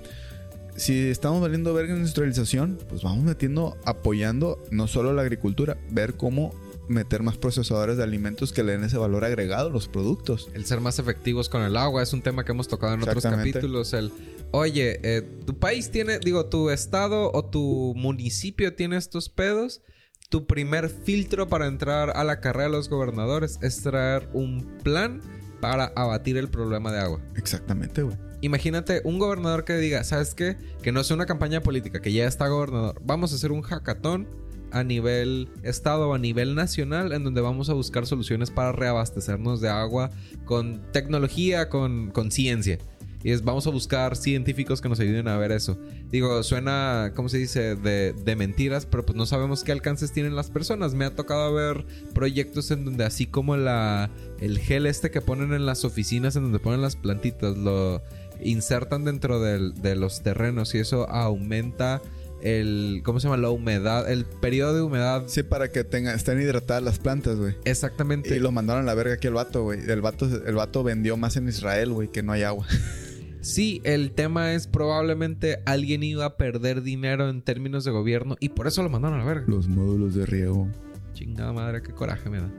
si estamos valiendo verga en industrialización, pues vamos metiendo, apoyando no solo la agricultura, ver cómo meter más procesadores de alimentos que le den ese valor agregado a los productos. El ser más efectivos con el agua es un tema que hemos tocado en otros capítulos. El oye, eh, tu país tiene, digo, tu estado o tu municipio tiene estos pedos. Tu primer filtro para entrar a la carrera de los gobernadores es traer un plan para abatir el problema de agua. Exactamente, güey. Imagínate un gobernador que diga, ¿sabes qué? Que no sea una campaña política, que ya está gobernador. Vamos a hacer un hackathon a nivel estado a nivel nacional en donde vamos a buscar soluciones para reabastecernos de agua con tecnología, con, con ciencia. Y es, vamos a buscar científicos que nos ayuden a ver eso. Digo, suena, ¿cómo se dice? De, de, mentiras, pero pues no sabemos qué alcances tienen las personas. Me ha tocado ver proyectos en donde así como la, el gel este que ponen en las oficinas, en donde ponen las plantitas, lo insertan dentro de los terrenos y eso aumenta el ¿cómo se llama? la humedad, el periodo de humedad. Sí, para que tengan estén hidratadas las plantas, güey. Exactamente. Y lo mandaron a la verga aquí el vato, güey. El vato el vato vendió más en Israel, güey, que no hay agua. Sí, el tema es probablemente alguien iba a perder dinero en términos de gobierno y por eso lo mandaron a la verga. Los módulos de riego. Chingada madre, qué coraje me da.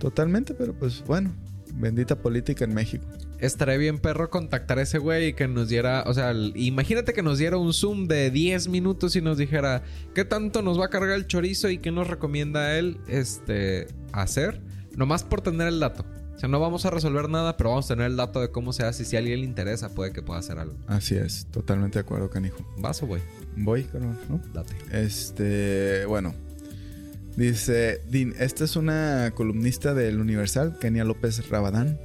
Totalmente, pero pues bueno, bendita política en México. Estaría bien, perro, contactar a ese güey y que nos diera, o sea, imagínate que nos diera un Zoom de 10 minutos y nos dijera qué tanto nos va a cargar el chorizo y qué nos recomienda él este, hacer, nomás por tener el dato. O sea, no vamos a resolver nada, pero vamos a tener el dato de cómo se hace y si a alguien le interesa, puede que pueda hacer algo. Así es, totalmente de acuerdo, canijo. ¿Vas o voy? Voy, carnal, ¿no? Date. Este, bueno. Dice, esta es una columnista del Universal, Kenia López Rabadán.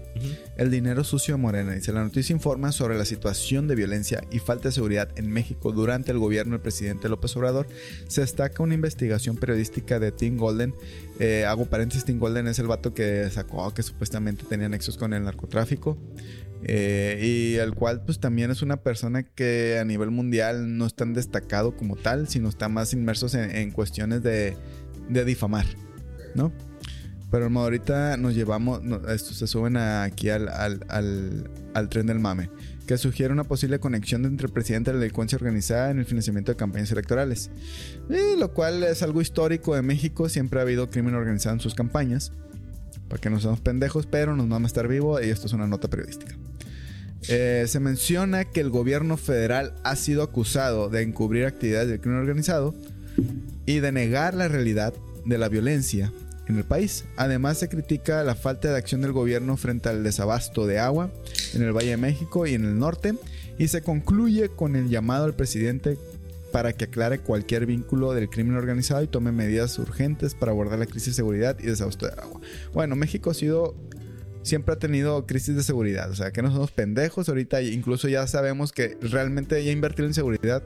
El dinero sucio de Morena. Dice, la noticia informa sobre la situación de violencia y falta de seguridad en México durante el gobierno del presidente López Obrador. Se destaca una investigación periodística de Tim Golden. Eh, hago paréntesis, Tim Golden es el vato que sacó que supuestamente tenía nexos con el narcotráfico. Eh, y el cual pues también es una persona que a nivel mundial no es tan destacado como tal, sino está más inmersos en cuestiones de de difamar, ¿no? Pero ahorita nos llevamos, esto se suben aquí al, al, tren del mame, que sugiere una posible conexión entre el presidente de la delincuencia organizada en el financiamiento de campañas electorales. lo cual es algo histórico de México, siempre ha habido crimen organizado en sus campañas. Para que no seamos pendejos, pero nos vamos a estar vivos y esto es una nota periodística. Eh, se menciona que el gobierno federal ha sido acusado de encubrir actividades del crimen organizado y de negar la realidad de la violencia en el país. Además se critica la falta de acción del gobierno frente al desabasto de agua en el Valle de México y en el norte y se concluye con el llamado al presidente para que aclare cualquier vínculo del crimen organizado y tome medidas urgentes para abordar la crisis de seguridad y desabasto de agua. Bueno, México ha sido siempre ha tenido crisis de seguridad, o sea, que no somos pendejos, ahorita incluso ya sabemos que realmente ya invertir en seguridad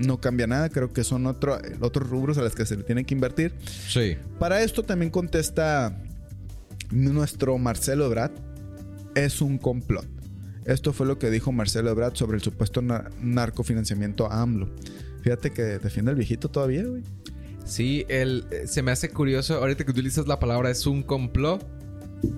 no cambia nada. Creo que son otro, otros rubros a los que se le tiene que invertir. Sí. Para esto también contesta nuestro Marcelo Ebrard. Es un complot. Esto fue lo que dijo Marcelo Ebrard sobre el supuesto narcofinanciamiento a AMLO. Fíjate que defiende el viejito todavía, güey. Sí, el, se me hace curioso. Ahorita que utilizas la palabra es un complot.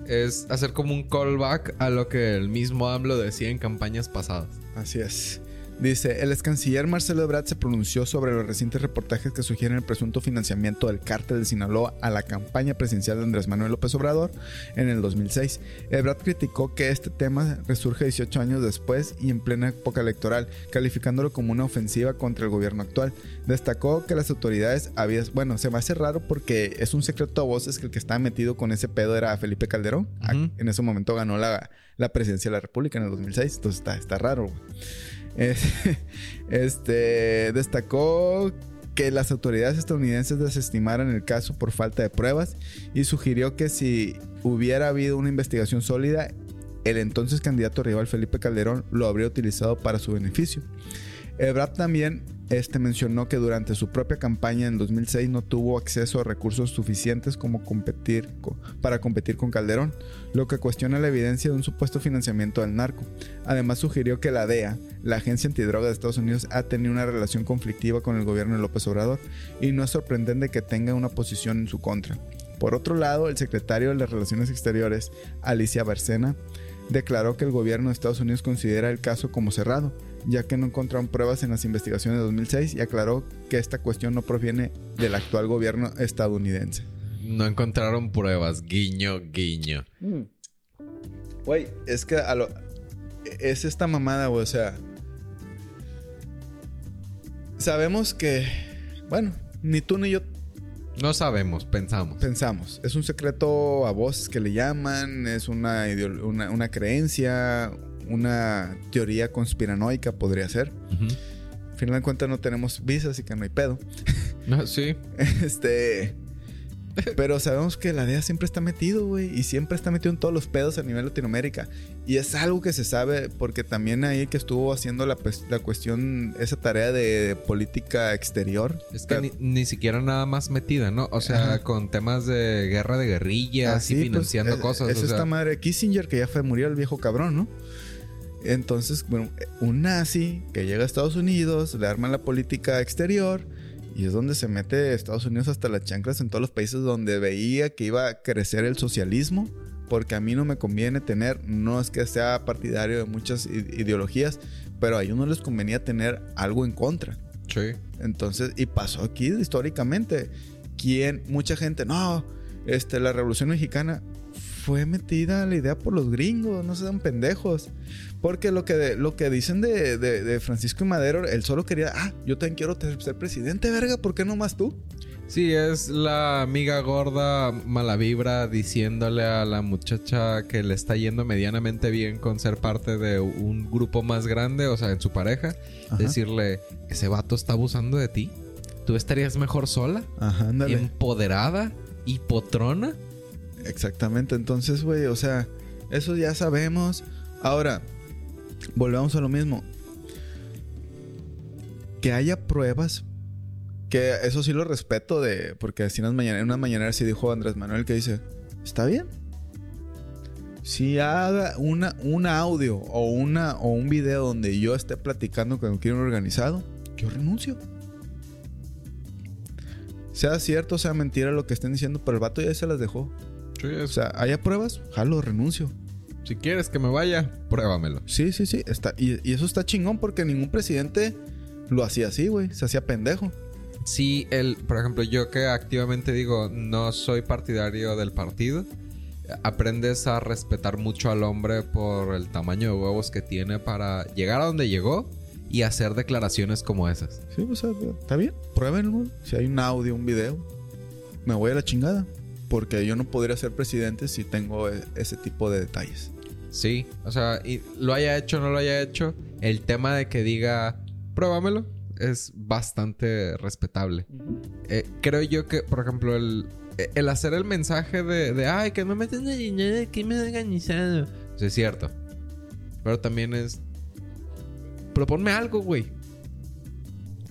Es hacer como un callback a lo que el mismo AMLO decía en campañas pasadas. Así es. Dice, el ex canciller Marcelo Ebrard se pronunció sobre los recientes reportajes que sugieren el presunto financiamiento del cártel de Sinaloa a la campaña presidencial de Andrés Manuel López Obrador en el 2006. Ebrard criticó que este tema resurge 18 años después y en plena época electoral, calificándolo como una ofensiva contra el gobierno actual. Destacó que las autoridades habían, bueno, se me hace raro porque es un secreto a voces que el que estaba metido con ese pedo era Felipe Calderón. En ese momento ganó la, la presidencia de la República en el 2006, entonces está, está raro. Este destacó que las autoridades estadounidenses desestimaran el caso por falta de pruebas y sugirió que si hubiera habido una investigación sólida, el entonces candidato rival Felipe Calderón lo habría utilizado para su beneficio. Ebrard también este mencionó que durante su propia campaña en 2006 no tuvo acceso a recursos suficientes como competir para competir con Calderón, lo que cuestiona la evidencia de un supuesto financiamiento del narco. Además sugirió que la DEA, la agencia antidroga de Estados Unidos, ha tenido una relación conflictiva con el gobierno de López Obrador y no es sorprendente que tenga una posición en su contra. Por otro lado, el secretario de las Relaciones Exteriores, Alicia Barcena, declaró que el gobierno de Estados Unidos considera el caso como cerrado, ya que no encontraron pruebas en las investigaciones de 2006 y aclaró que esta cuestión no proviene del actual gobierno estadounidense. No encontraron pruebas, guiño, guiño. Mm. Güey, es que a lo, es esta mamada, güey, o sea, sabemos que, bueno, ni tú ni yo No sabemos, pensamos. pensamos. Es un secreto a voces que le llaman, es una, una, una creencia, una teoría conspiranoica podría ser. Al final de cuentas no tenemos visa, así que no hay pedo. No, sí. Este. Pero sabemos que la DEA siempre está metido, güey. Y siempre está metido en todos los pedos a nivel Latinoamérica. Y es algo que se sabe porque también ahí que estuvo haciendo la, pues- la cuestión, esa tarea de política exterior. Es que ni, ni siquiera nada más metida, ¿no? O sea, Ajá. con temas de guerra de guerrillas Así, y pues, financiando es- cosas. Es o sea, esta madre Kissinger que ya fue murió el viejo cabrón, ¿no? Entonces, bueno, un nazi que llega a Estados Unidos, le arman la política exterior y es donde se mete Estados Unidos hasta las chanclas en todos los países donde veía que iba a crecer el socialismo, porque a mí no me conviene tener, no es que sea partidario de muchas ideologías, pero a ellos no les convenía tener algo en contra. sí. Entonces, y pasó aquí históricamente. Quien, mucha gente, no, este, la Revolución Mexicana fue metida la idea por los gringos, no se dan pendejos. Porque lo que, lo que dicen de, de- de Francisco y Madero, él solo quería, ah, yo también quiero ser presidente, verga, ¿por qué no más tú? Sí, es la amiga gorda mala vibra diciéndole a la muchacha que le está yendo medianamente bien con ser parte de un grupo más grande, o sea, en su pareja. Ajá. Decirle, ese vato está abusando de ti. ¿Tú estarías mejor sola? Ajá, ándale. ¿Empoderada? ¿Y potrona? Exactamente, entonces, güey, o sea, eso ya sabemos. Ahora, volvemos a lo mismo. Que haya pruebas, que eso sí lo respeto de, porque así en unas unas mañaneras sí dijo Andrés Manuel que dice, está bien. Si haga una, un audio o, una, o un video donde yo esté platicando con crimen organizado, yo renuncio. Sea cierto, sea mentira lo que estén diciendo, pero el vato ya se las dejó. Sí, O sea, haya pruebas, jalo, renuncio. si quieres que me vaya, pruébamelo. Sí, sí, sí. Está, y, y eso está chingón porque ningún presidente lo hacía así, güey. Se hacía pendejo. Sí, el, por ejemplo, yo que activamente digo, no soy partidario del partido, aprendes a respetar mucho al hombre por el tamaño de huevos que tiene para llegar a donde llegó y hacer declaraciones como esas. Sí, o sea, está bien. Pruébenlo. Si hay un audio, un video, me voy a la chingada. Porque yo no podría ser presidente si tengo e- ese tipo de detalles. Sí, o sea, y lo haya hecho o no lo haya hecho, el tema de que diga, pruébamelo, es bastante respetable. Eh, creo yo que, por ejemplo, el, eh, el hacer el mensaje de, de ay, que me meten de dinero de crimen organizado. Eso es cierto. Pero también es. Proponme algo, güey.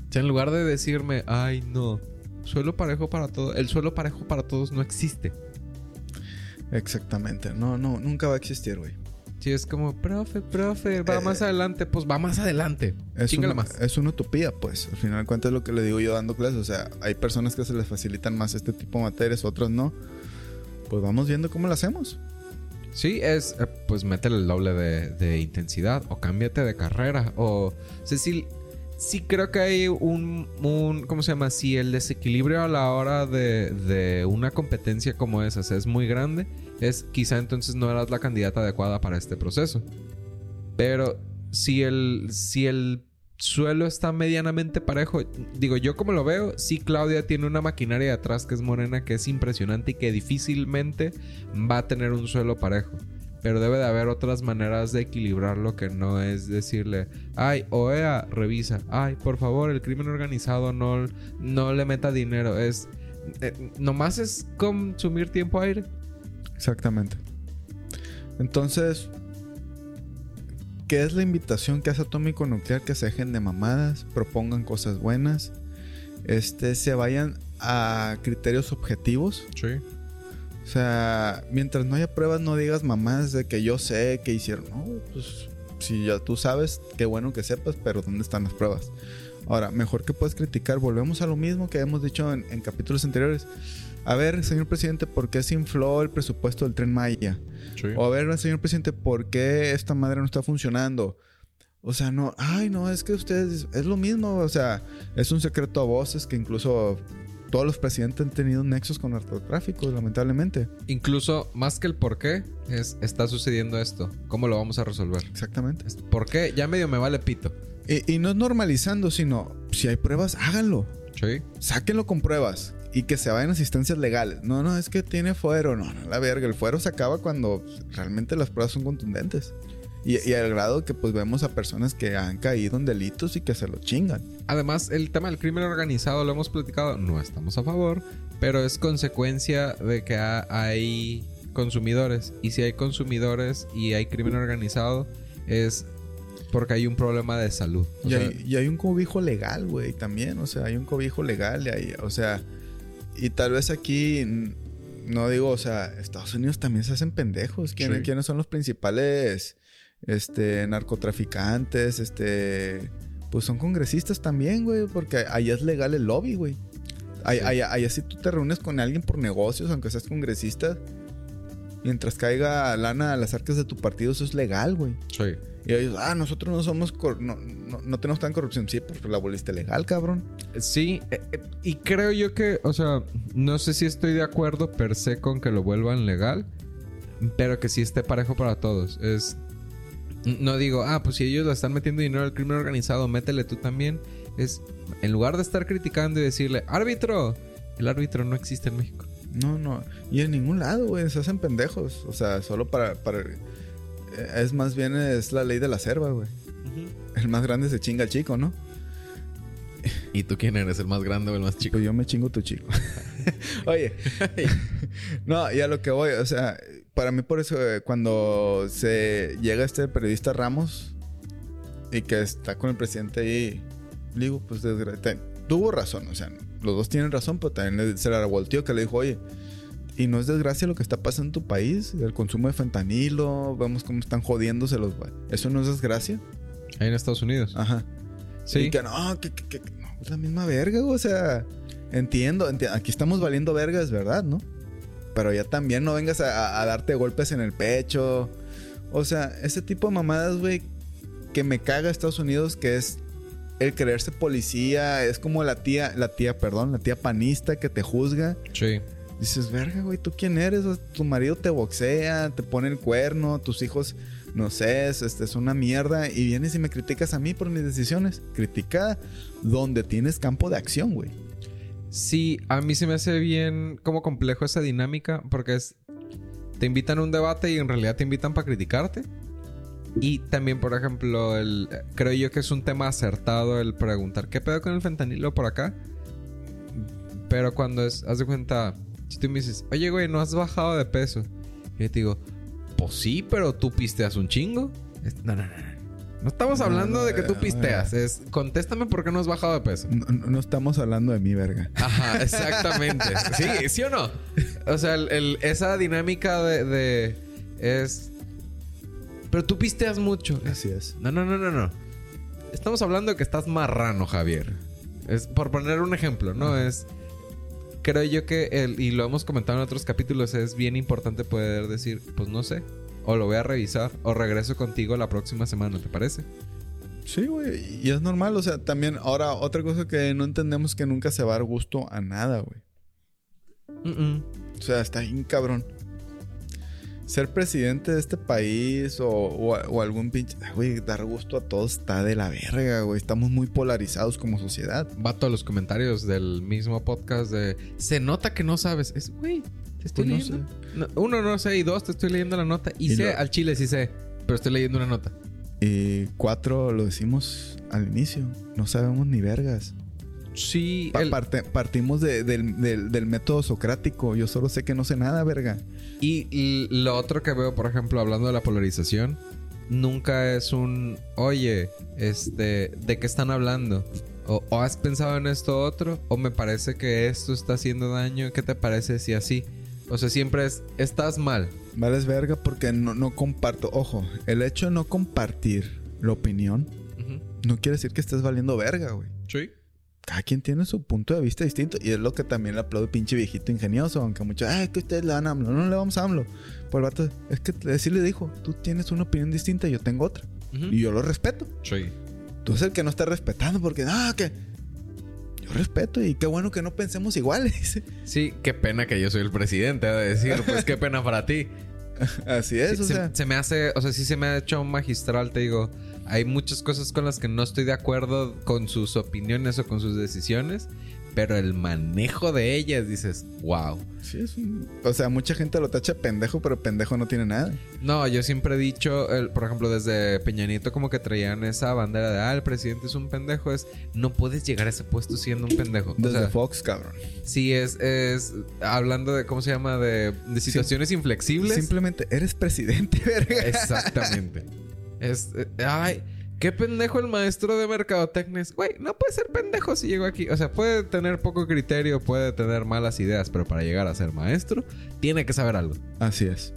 O sea, en lugar de decirme, ay, no, suelo parejo para todos. El suelo parejo para todos no existe. Exactamente. No, no, nunca va a existir, güey. Sí, es como, profe, profe, va Eh, más adelante. Pues va más adelante. Es una, más. es una utopía, pues. Al final de cuentas es lo que le digo yo dando clases. O sea, hay personas que se les facilitan más este tipo de materias, otras no. Pues vamos viendo cómo lo hacemos. Sí, es, eh, pues métele el doble de, de intensidad o cámbiate de carrera o... Sea, sí, sí creo que hay un, un... ¿Cómo se llama? Si el desequilibrio a la hora de, de una competencia como esa es muy grande, es quizá entonces no eras la candidata adecuada para este proceso. Pero si el, si el suelo está medianamente parejo, digo, yo como lo veo, sí Claudia tiene una maquinaria atrás que es morena, que es impresionante y que difícilmente va a tener un suelo parejo. Pero debe de haber otras maneras de equilibrarlo que no es decirle, ay, OEA, revisa, ay, por favor, el crimen organizado no, no le meta dinero. Es, eh, nomás es consumir tiempo aire. Exactamente. Entonces, ¿qué es la invitación que hace Atómico Nuclear? Que se dejen de mamadas, propongan cosas buenas, este, se vayan a criterios objetivos. Sí. O sea, mientras no haya pruebas, no digas mamadas de que yo sé que hicieron. No, pues si ya tú sabes, qué bueno que sepas, pero ¿dónde están las pruebas? Ahora, mejor que puedes criticar, volvemos a lo mismo que hemos dicho en, en capítulos anteriores. A ver, señor presidente, ¿por qué se infló el presupuesto del tren Maya? Sí. O a ver, señor presidente, ¿por qué esta madre no está funcionando? O sea, no, ay, no, es que ustedes, es lo mismo, o sea, es un secreto a voces que incluso todos los presidentes han tenido nexos con narcotráfico, lamentablemente. Incluso más que el por qué, es está sucediendo esto. ¿Cómo lo vamos a resolver? Exactamente. ¿Por qué? Ya medio me vale pito. Y, y no es normalizando, sino si hay pruebas, háganlo. Sí. Sáquenlo con pruebas. Y que se vayan asistencias legales. No, no, es que tiene fuero. No, no, la verga. El fuero se acaba cuando realmente las pruebas son contundentes. Y, y al grado que pues vemos a personas que han caído en delitos y que se lo chingan. Además, el tema del crimen organizado lo hemos platicado, no estamos a favor, pero es consecuencia de que ha- hay consumidores. Y si hay consumidores y hay crimen organizado, es porque hay un problema de salud. Y, sea, hay, y hay un cobijo legal, güey, también. O sea, hay un cobijo legal. Y hay, o sea, y tal vez aquí, no digo, o sea, Estados Unidos también se hacen pendejos. ¿Quiénes, Sí. quiénes son los principales este, narcotraficantes? Este, pues son congresistas también, güey, porque allá es legal el lobby, güey. Allá, Sí. allá- allá si tú te reúnes con alguien por negocios, aunque seas congresista, mientras caiga lana a las arcas de tu partido, eso es legal, güey. sí. Y ellos, ah, nosotros no somos, no, no, no tenemos tan corrupción. Sí, porque la volviste legal, cabrón. Sí, eh, eh, y creo yo que, o sea, no sé si estoy de acuerdo per se con que lo vuelvan legal, pero que sí esté parejo para todos. Es. No digo, ah, pues si ellos le están metiendo dinero al crimen organizado, métele tú también. Es. En lugar de estar criticando y decirle, árbitro, el árbitro no existe en México. No, no. Y en ningún lado, güey, se hacen pendejos. O sea, solo para, para... eh, Es más bien, es la ley de la selva, güey. El más grande se chinga al chico, ¿no? ¿Y tú quién eres, el más grande o el más chico? Pues yo me chingo tu chico. Oye. no, y a lo que voy, o sea, para mí por eso eh, cuando se llega este periodista Ramos y que está con el presidente ahí, digo, pues te- tuvo razón, o sea, los dos tienen razón, pero también se la volteó que le dijo, oye, y no es desgracia lo que está pasando en tu país, el consumo de fentanilo, vemos cómo están jodiéndose los... ¿Eso no es desgracia? Ahí en Estados Unidos. Ajá. sí. Y que no, que, que- que- no, es la misma verga, o sea, entiendo, enti- aquí estamos valiendo verga, es verdad, ¿no? Pero ya también no vengas a, darte golpes en el pecho. O sea, ese tipo de mamadas, güey, que me caga Estados Unidos, que es el creerse policía, es como la tía, la tía, perdón, la tía panista que te juzga. Sí. Dices, verga, güey, ¿tú quién eres? O sea, Tu marido te boxea, te pone el cuerno, tus hijos, no sé, es, este, es una mierda. Y vienes y me criticas a mí por mis decisiones. Critica donde tienes campo de acción, güey. Sí, a mí se me hace bien como complejo esa dinámica porque es te invitan a un debate y en realidad te invitan para criticarte. Y también, por ejemplo, el, creo yo que es un tema acertado el preguntar qué pedo con el fentanilo por acá. Pero cuando es, haz de cuenta, si tú me dices, oye, güey, no has bajado de peso. Y yo te digo, pues sí, pero tú pisteas un chingo. No, no, no. No. Estamos hablando de que tú pisteas. Es, contéstame por qué no has bajado de peso. No, estamos hablando de mi verga. Ajá, exactamente. Sí, ¿sí o no? O sea, el- el- esa dinámica de, de- es. Pero tú pisteas mucho. Así es. No, no, no, no, no. Estamos hablando de que estás marrano, Javier. Es por poner un ejemplo, ¿no? Es. Creo yo que el, y lo hemos comentado en otros capítulos, es bien importante poder decir, pues no sé. O lo voy a revisar. O regreso contigo la próxima semana, ¿te parece? Sí, güey. Y es normal. O sea, también, ahora, otra cosa que no entendemos es que nunca se va a dar gusto a nada, güey. O sea, está bien cabrón. Ser presidente de este país o, o- o algún pinche... Güey, dar gusto a todos está de la verga, güey. Estamos muy polarizados como sociedad. Vato, los comentarios del mismo podcast de... Se nota que no sabes. Es, güey, te estoy Pues no leyendo. No, uno, no sé. Y dos, te estoy leyendo la nota. Y, Y sé, lo- al chile sí sé. Pero estoy leyendo una nota. Y cuatro, lo decimos al inicio. No sabemos ni vergas. Sí, Pa- el- parte- partimos de- del, del- del método socrático. Yo solo sé que no sé nada, verga. y, y lo otro que veo, por ejemplo, hablando de la polarización, nunca es un, oye, este, ¿de qué están hablando? O, o has pensado en esto otro, o me parece que esto está haciendo daño, ¿qué te parece si así? O sea, siempre es, estás mal. Vales verga porque no, no comparto. Ojo, el hecho de no compartir la opinión no quiere decir que estés valiendo verga, güey. Sí. Cada quien tiene su punto de vista distinto. Y es lo que también le aplaudo pinche viejito ingenioso. Aunque muchos, ay, que ustedes le dan a AMLO. No, no le vamos a AMLO. Pues el vato, es que así le dijo, tú tienes una opinión distinta, yo tengo otra. Y yo lo respeto. Sí. Tú eres el que no está respetando porque, no, que... Respeto y qué bueno que no pensemos iguales. Sí, qué pena que yo soy el presidente, de decir, pues qué pena para ti. Así es, Sí, o se, sea. se me hace, o sea, sí se me ha hecho magistral, te digo. Hay muchas cosas con las que no estoy de acuerdo con sus opiniones o con sus decisiones, pero el manejo de ellas dices, wow. Sí, es un- O sea, mucha gente lo tacha pendejo, pero pendejo no tiene nada. No, yo siempre he dicho, el- por ejemplo, desde Peña Nieto como que traían esa bandera de, ah, el presidente es un pendejo, es, no puedes llegar a ese puesto siendo un pendejo. O Desde sea, Fox, cabrón. sí, es, es, hablando de, ¿cómo se llama? De, de situaciones inflexibles. Simplemente eres presidente, verga. Exactamente. Es, eh, ay, qué pendejo el maestro de mercadotecnia. Güey, no puede ser pendejo si llegó aquí. O sea, puede tener poco criterio, puede tener malas ideas, pero para llegar a ser maestro, tiene que saber algo. Así es.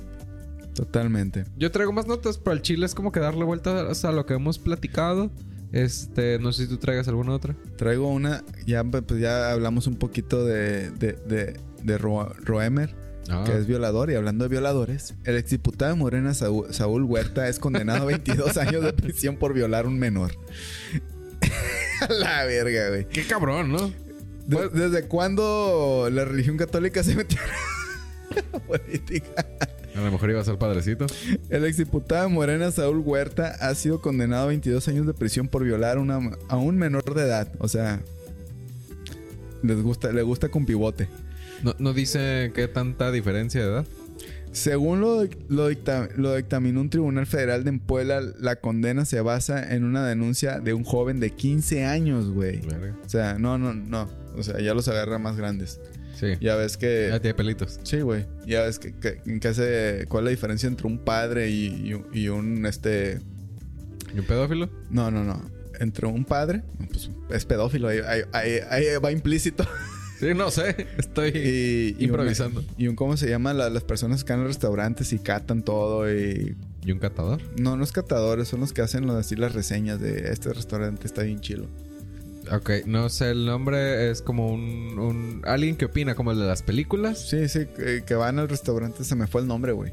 Totalmente. Yo traigo más notas, pero al chile es como que darle vueltas a lo que hemos platicado. Este, no sé si tú traigas alguna otra. Traigo una, ya, pues ya hablamos un poquito de, de, de, de Ro- Roemer, Ah. que es violador. Y hablando de violadores, el exdiputado de Morena, Saúl, Saúl Huerta, es condenado a 22 años de prisión por violar a un menor. A la verga, güey. Qué cabrón, ¿no? De- ¿Desde cuándo la religión católica se metió en la política? A lo mejor iba a ser padrecito. El exdiputado Morena, Saúl Huerta, ha sido condenado a 22 años de prisión por violar una- a un menor de edad. O sea, les gusta, le gusta con pivote. No, no dice qué tanta diferencia de edad. Según lo, lo, dicta- lo dictaminó un tribunal federal de Puebla, la condena se basa en una denuncia de un joven de 15 años, güey. O sea, no, no, no. O sea, ya los agarra más grandes. Sí. Ya ves que... Ya tiene pelitos. Sí, güey. Ya ves que, que, que hace... ¿Cuál es la diferencia entre un padre y, y un- y un, este... ¿Y un pedófilo? No, no, no. Entre un padre... pues es pedófilo. Ahí, ahí- ahí- ahí va implícito. Sí, no sé. Estoy y, y improvisando. un- y un... ¿Cómo se llama? La- las personas que van a restaurantes y catan todo y... ¿Y un catador? No, no es catadores. Son los que hacen así las reseñas de... Este restaurante está bien chilo. Ok, no sé, el nombre es como un, un- Alguien que opina como el de las películas. Sí, sí. Que, que van al restaurante. Se me fue el nombre, güey.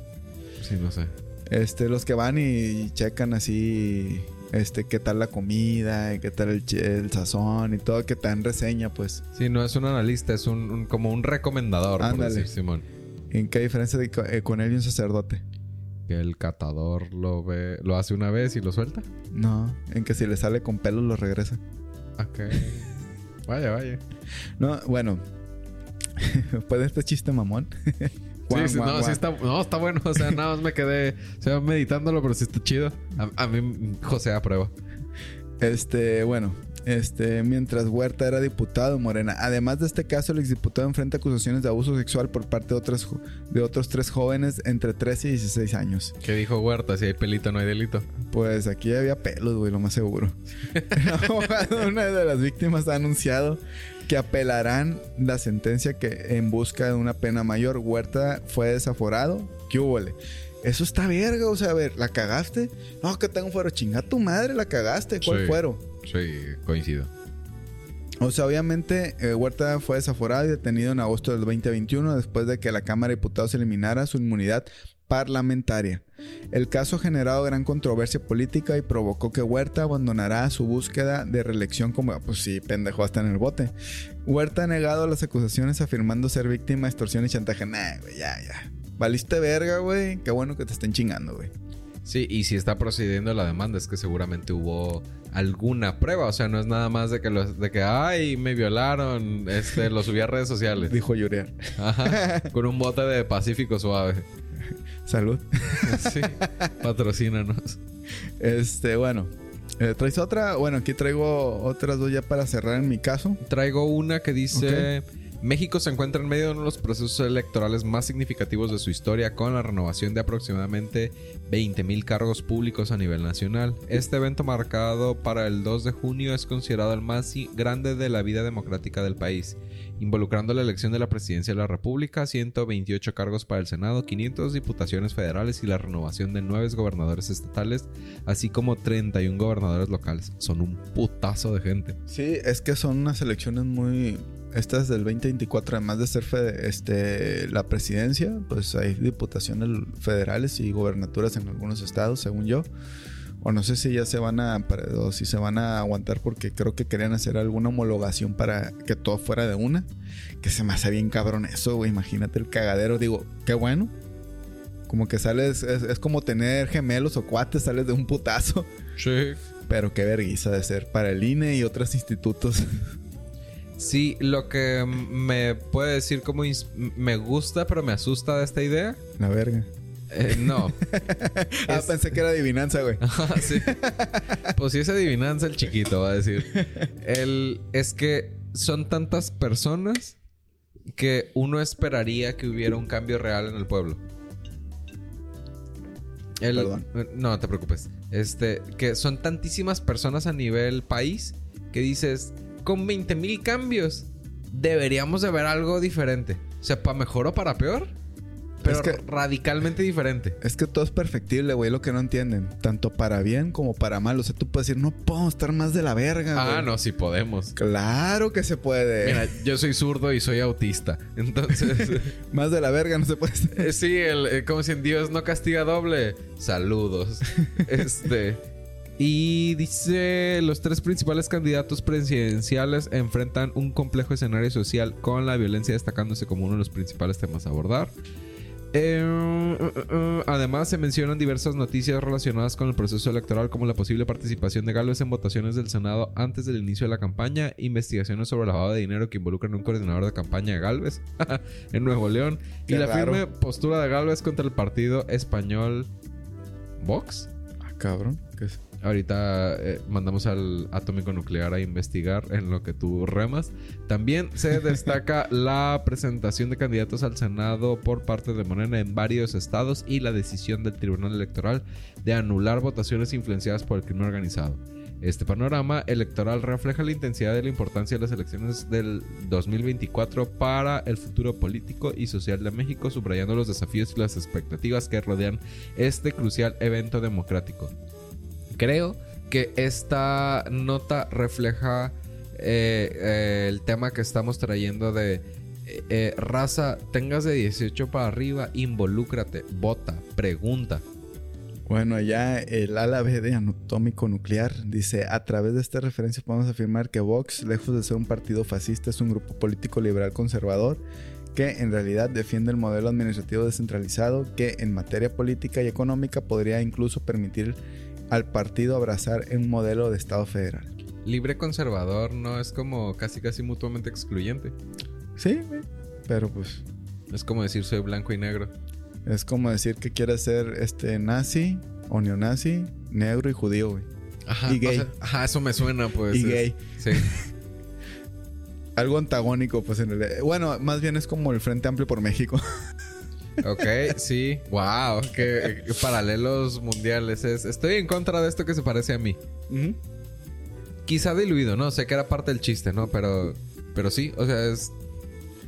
Sí, no sé. Este, los que van y checan así, este, qué tal la comida, y qué tal el, sazón y todo, que te dan reseña, pues. Sí, no es un analista, es un, un- como un recomendador, por Ándale. decir Simón. ¿En qué diferencia de eh, con él y un sacerdote? Que el catador lo ve, lo hace una vez y lo suelta. No, en que si le sale con pelos lo regresa. Ok. vaya, vaya. No, bueno. ¿Puede este chiste mamón? Sí, sí, no, sí está, no, está bueno. O sea, nada más me quedé, o sea, meditándolo, pero sí está chido. A, a mí, José aprueba. Este, bueno, este, mientras Huerta era diputado en Morena. Además de este caso, el exdiputado enfrenta acusaciones de abuso sexual por parte de otros, jo- de otros tres jóvenes entre 13 y 16 años. ¿Qué dijo Huerta? Si hay pelito, no hay delito. Pues aquí había pelos, güey, lo más seguro. Una de las víctimas ha anunciado que apelarán la sentencia que en busca de una pena mayor. Huerta fue desaforado. ¿Qué hubo? Eso está verga, o sea, a ver, ¿la cagaste? No, que tengo fuero. Chinga tu madre, la cagaste. ¿Cuál Sí. fuero? Sí, coincido. O sea, obviamente, eh, Huerta fue desaforado y detenido en agosto del 2021 después de que la Cámara de Diputados eliminara su inmunidad parlamentaria. El caso ha generado gran controversia política y provocó que Huerta abandonará su búsqueda de reelección como... Pues sí, pendejo, hasta en el bote. Huerta ha negado las acusaciones afirmando ser víctima de extorsión y chantaje. Nah, güey, ya, ya. Valiste verga, güey. Qué bueno que te estén chingando, güey. Sí, y si está procediendo la demanda es que seguramente hubo alguna prueba. O sea, no es nada más de que, los, de que ay, me violaron, este, lo subí a redes sociales. Dijo Yuriar. Ajá, con un bote de Pacífico suave. Salud. Sí, patrocínanos. Este, bueno. Eh, ¿Traes otra? Bueno, aquí traigo otras dos ya para cerrar en mi caso. Traigo una que dice... México se encuentra en medio de uno de los procesos electorales más significativos de su historia con la renovación de aproximadamente 20.000 cargos públicos a nivel nacional. Este evento marcado para el 2 de junio es considerado el más grande de la vida democrática del país, involucrando la elección de la presidencia de la República, 128 cargos para el Senado, 500 diputaciones federales y la renovación de 9 gobernadores estatales, así como 31 gobernadores locales. Son un putazo de gente. Sí, es que son unas elecciones muy... Estas del 2024, además de ser fe- este, la presidencia, pues hay diputaciones federales y gobernaturas en algunos estados, según yo. O no sé si ya se van a... O si se van a aguantar porque creo que querían hacer alguna homologación para que todo fuera de una. Que se me hace bien cabrón eso, güey. Imagínate el cagadero. Digo, qué bueno. Como que sales, es, es como tener gemelos o cuates, sales de un putazo. Sí. Pero qué vergüenza de ser para el INE y otros institutos. Sí, lo que me puede decir como me gusta, pero me asusta de esta idea. La verga. Eh, no. Ah, Es- pensé que era adivinanza, güey. Ajá, sí. Pues sí es adivinanza el chiquito, va a decir. El, es que son tantas personas que uno esperaría que hubiera un cambio real en el pueblo. El- Perdón. No, te preocupes. Este, que son tantísimas personas a nivel país que dices, con 20 mil cambios, deberíamos de ver algo diferente. O sea, para mejor o para peor, pero Es que- radicalmente diferente. Es que todo es perfectible, güey, lo que no entienden. Tanto para bien como para mal. O sea, tú puedes decir, no puedo estar más de la verga, Ah, no, sí podemos. Claro que se puede. Mira, yo soy zurdo y soy autista. Entonces, Más de la verga no se puede estar. eh, sí, el, eh, como si en Dios no castiga doble. Saludos. Este. Y dice: Los tres principales candidatos presidenciales enfrentan un complejo escenario social con la violencia destacándose como uno de los principales temas a abordar. Eh, uh, uh, uh, además, se mencionan diversas noticias relacionadas con el proceso electoral, como la posible participación de Galvez en votaciones del Senado antes del inicio de la campaña, investigaciones sobre lavado de dinero que involucran a un coordinador de campaña de Galvez en Nuevo León, y la raro. firme postura de Galvez contra el partido español Vox. Ah, cabrón. ¿Qué es? Ahorita eh, mandamos al atómico nuclear a investigar en lo que tú remas. También se destaca la presentación de candidatos al Senado por parte de Morena en varios estados y la decisión del Tribunal Electoral de anular votaciones influenciadas por el crimen organizado. Este panorama electoral refleja la intensidad de la importancia de las elecciones del 2024 para el futuro político y social de México, subrayando los desafíos y las expectativas que rodean este crucial evento democrático. Creo que esta nota refleja eh, eh, el tema que estamos trayendo de eh, raza, tengas de 18 para arriba, involúcrate, vota, pregunta. Bueno, ya el ala B de Anatómico Nuclear dice, a través de esta referencia podemos afirmar que Vox, lejos de ser un partido fascista, es un grupo político liberal conservador que en realidad defiende el modelo administrativo descentralizado que en materia política y económica podría incluso permitir al partido abrazar un modelo de Estado federal. Libre conservador no es como casi casi mutuamente excluyente. Sí. Pero pues Es como decir soy blanco y negro. es como decir que quieres ser este nazi o neonazi, negro y judío, güey. Ajá, Y gay. o sea, ajá, eso me suena, pues. Y es- gay. Sí. Algo antagónico, pues en realidad. Bueno, más bien es como el Frente Amplio por México. Ok, sí. Wow, qué qué paralelos mundiales es. Estoy en contra de esto que se parece a mí. Quizá diluido, ¿no? Sé que era parte del chiste, ¿no? Pero, pero sí, o sea, es.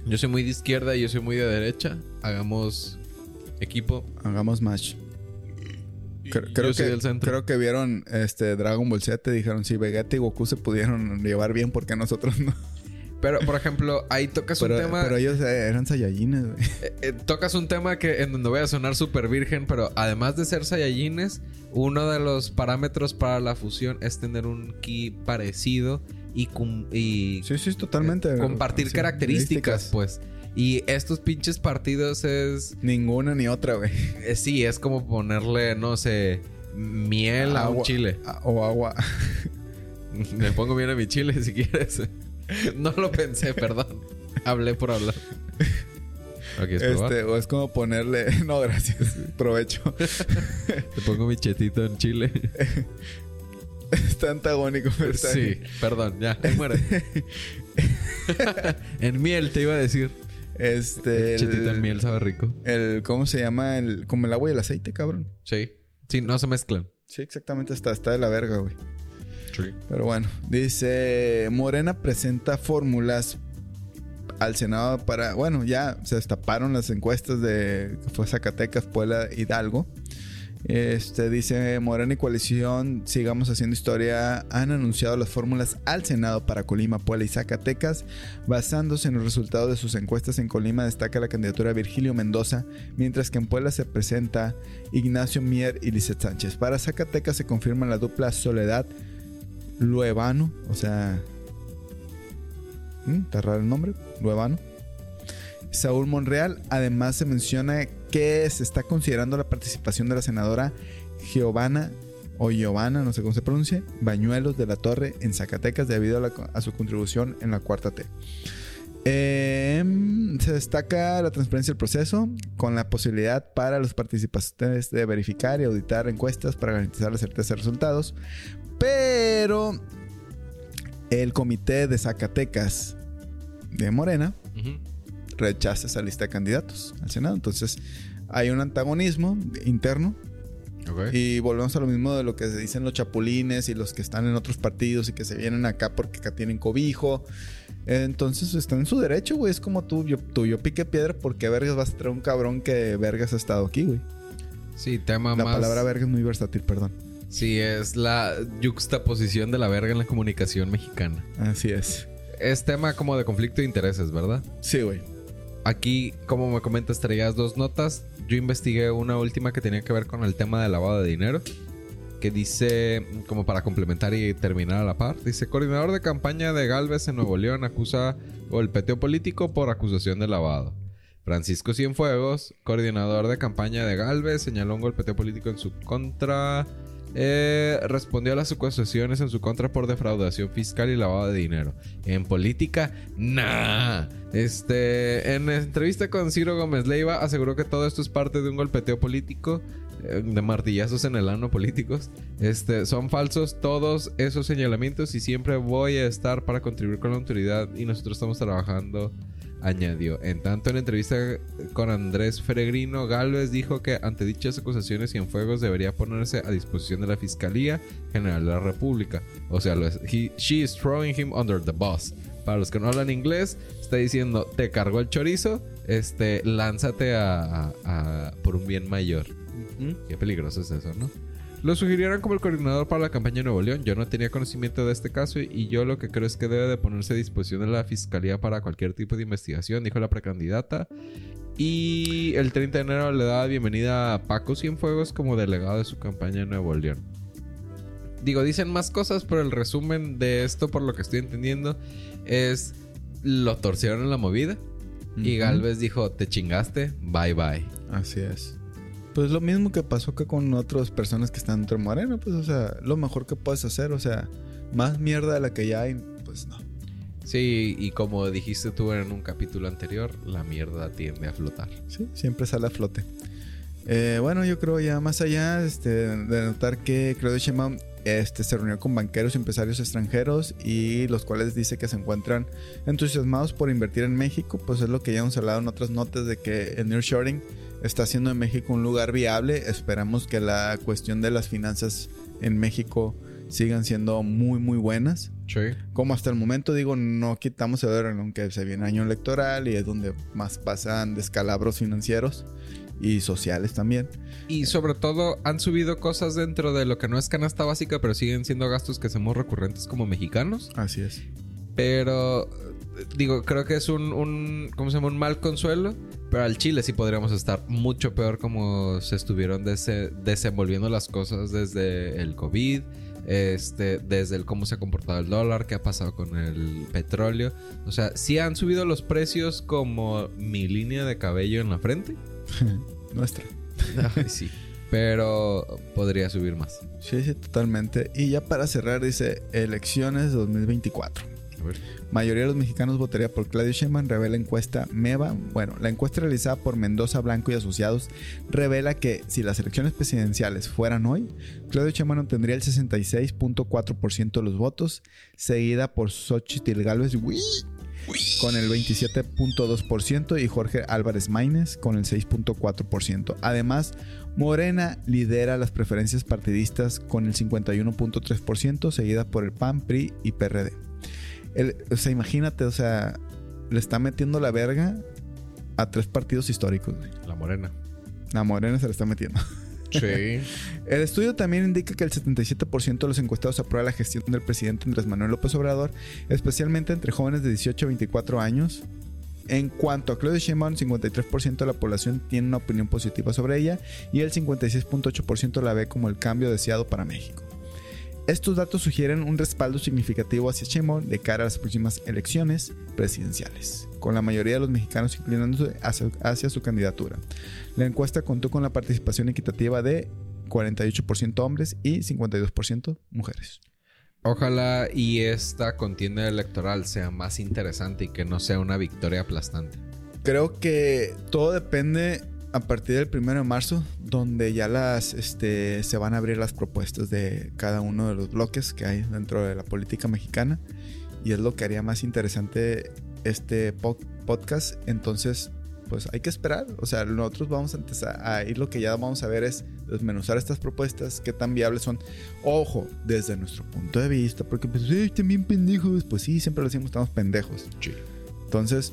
Yo soy muy de izquierda y yo soy muy de derecha. Hagamos equipo. Hagamos match. Creo, que, del centro. creo que vieron este Dragon Ball Z y dijeron, si Vegeta y Goku se pudieron llevar bien, porque nosotros no? Pero, por ejemplo, ahí tocas Pero, un tema. pero ellos eh, eran Saiyajines, güey. Eh, eh, tocas un tema que en donde voy a sonar súper virgen, pero además de ser Saiyajines, uno de los parámetros para la fusión es tener un ki parecido y, y Sí, sí, totalmente. eh, compartir Sí, características, pues. Y estos pinches partidos es, Ninguna ni otra, güey. sí, es como ponerle, no sé, miel a un Agua- chile. a- O agua. Le pongo miel a mi chile si quieres. no lo pensé, perdón. Hablé por hablar. Este, o es como ponerle. No, gracias. Provecho. Te pongo mi chetito en chile. Está antagónico, pero está Sí, perdón, ya, ahí muere. en miel te iba a decir. Este. Chetito en El, miel sabe rico. el- ¿Cómo se llama? El, como el agua y el aceite, cabrón. Sí. Sí, no se mezclan. Sí, exactamente. Está, está de la verga, güey. Pero bueno, dice Morena presenta fórmulas al Senado para, bueno, ya se destaparon las encuestas de fue Zacatecas, Puebla, Hidalgo. Este dice Morena y coalición, sigamos haciendo historia, han anunciado las fórmulas al Senado para Colima, Puebla y Zacatecas, basándose en los resultados de sus encuestas en Colima destaca la candidatura Virgilio Mendoza, mientras que en Puebla se presenta Ignacio Mier y Lizeth Sánchez. Para Zacatecas se confirma la dupla Soledad Luevano, o sea, ¿Mm? está raro el nombre, Luevano. Saúl Monreal. Además se menciona que se está considerando la participación de la senadora Giovanna o Giovanna, no sé cómo se pronuncia, Bañuelos de la Torre en Zacatecas debido a, su contribución en la cuarta T. Em, se destaca la transparencia del proceso con la posibilidad para los participantes de verificar y auditar encuestas para garantizar la certeza de resultados. Pero el comité de Zacatecas de Morena rechaza esa lista de candidatos al Senado. Entonces hay un antagonismo interno y volvemos a lo mismo de lo que se dicen los chapulines y los que están en otros partidos y que se vienen acá porque acá tienen cobijo. Entonces están en su derecho, güey. Es como tú, yo, tú, yo pique piedra porque vergas vas a traer un cabrón que vergas ha estado aquí, güey. Sí, tema La más. palabra verga es muy versátil, perdón. Sí, es la juxtaposición de la verga en la comunicación mexicana. Así es. Es tema como de conflicto de intereses, ¿verdad? Sí, güey. Aquí, como me comentas, traías dos notas. Yo investigué una última que tenía que ver con el tema del lavado de dinero. Que dice, como para complementar y terminar a la par, dice, coordinador de campaña de Galvez en Nuevo León acusa golpeteo político por acusación de lavado. Francisco Cienfuegos, coordinador de campaña de Galvez, señaló un golpeteo político en su contra. Eh, respondió a las acusaciones en su contra por defraudación fiscal y lavado de dinero. En política, nah. Este, en entrevista con Ciro Gómez Leiva, aseguró que todo esto es parte de un golpeteo político, eh, de martillazos en el ano políticos. Este, son falsos todos esos señalamientos y siempre voy a estar para contribuir con la autoridad y nosotros estamos trabajando añadió. En tanto, en entrevista con Andrés Feregrino, Galvez dijo que ante dichas acusaciones Cienfuegos debería ponerse a disposición de la Fiscalía General de la República. O sea, lo es- he- she is throwing him under the bus. Para los que no hablan inglés, está diciendo, te cargó el chorizo, este, lánzate a, a- a- por un bien mayor. Qué peligroso es eso, ¿no? Lo sugirieron como el coordinador para la campaña de Nuevo León. Yo no tenía conocimiento de este caso y- yo lo que creo es que debe de ponerse a disposición de la fiscalía para cualquier tipo de investigación, dijo la precandidata. Y el 30 de enero le daba bienvenida a Paco Cienfuegos como delegado de su campaña en Nuevo León. Digo, dicen más cosas, pero el resumen de esto, por lo que estoy entendiendo, es lo torcieron en la movida. Y. Galvez dijo, te chingaste, bye bye. Así es. Pues lo mismo que pasó acá con otras personas que están dentro de Morena, pues, o sea, lo mejor que puedes hacer, o sea, más mierda de la que ya hay, pues no. Sí, y como dijiste tú en un capítulo anterior, la mierda tiende a flotar. Sí, siempre sale a flote. Eh, bueno, yo creo ya más allá este, de notar que Claudio Sheinbaum este, se reunió con banqueros y empresarios extranjeros y los cuales dice que se encuentran entusiasmados por invertir en México, pues es lo que ya hemos hablado en otras notas de que el nearshoring está haciendo de México un lugar viable. Esperamos que la cuestión de las finanzas en México sigan siendo muy muy buenas. Sí. Como hasta el momento digo, no quitamos el dedo, aunque se viene año electoral y es donde más pasan descalabros financieros y sociales también. Y sobre todo han subido cosas dentro de lo que no es canasta básica, pero siguen siendo gastos que hacemos recurrentes como mexicanos. Así es. Pero eh, digo, creo que es un, un ¿cómo se llama? Un mal consuelo. Pero al Chile sí podríamos estar mucho peor como se estuvieron dese- desenvolviendo las cosas desde el COVID. Este, desde el cómo se ha comportado el dólar, qué ha pasado con el petróleo. O sea, sí han subido los precios como mi línea de cabello en la frente. Nuestra. Ay, sí. Pero podría subir más. Sí, sí, totalmente. Y ya para cerrar, dice elecciones 2024. Mayoría de los mexicanos votaría por Claudio Sheinbaum, revela encuesta MEVA. Bueno, la encuesta realizada por Mendoza Blanco y Asociados revela que si las elecciones presidenciales fueran hoy, Claudio Sheinbaum obtendría el 66.4% de los votos, seguida por Xochitl Gálvez con el 27.2% y Jorge Álvarez Maínez con el 6.4%. Además, Morena lidera las preferencias partidistas con el 51.3%, seguida por el PAN, PRI y PRD. El- o sea, imagínate, o sea, le está metiendo la verga a tres partidos históricos. güey. La morena. La Morena se le está metiendo. Sí. El estudio también indica que el 77% de los encuestados aprueba la gestión del presidente Andrés Manuel López Obrador, especialmente entre jóvenes de 18 a 24 años. En cuanto a Claudia Sheinbaum, 53% de la población tiene una opinión positiva sobre ella y el 56.8% la ve como el cambio deseado para México. Estos datos sugieren un respaldo significativo hacia Sheinbaum de cara a las próximas elecciones presidenciales, con la mayoría de los mexicanos inclinándose hacia, hacia su candidatura. La encuesta contó con la participación equitativa de 48% hombres y 52% mujeres. Ojalá y esta contienda electoral sea más interesante y que no sea una victoria aplastante. Creo que todo depende a partir del primero de marzo, donde ya las este, se van a abrir las propuestas de cada uno de los bloques que hay dentro de la política mexicana. Y es lo que haría más interesante este po- podcast. Entonces, pues hay que esperar. O sea, nosotros vamos a empezar a ir lo que ya vamos a ver es desmenuzar estas propuestas, qué tan viables son. Ojo, desde nuestro punto de vista, porque pues, "Ay, también pendejos. Pues sí, siempre lo decimos, estamos pendejos. Entonces,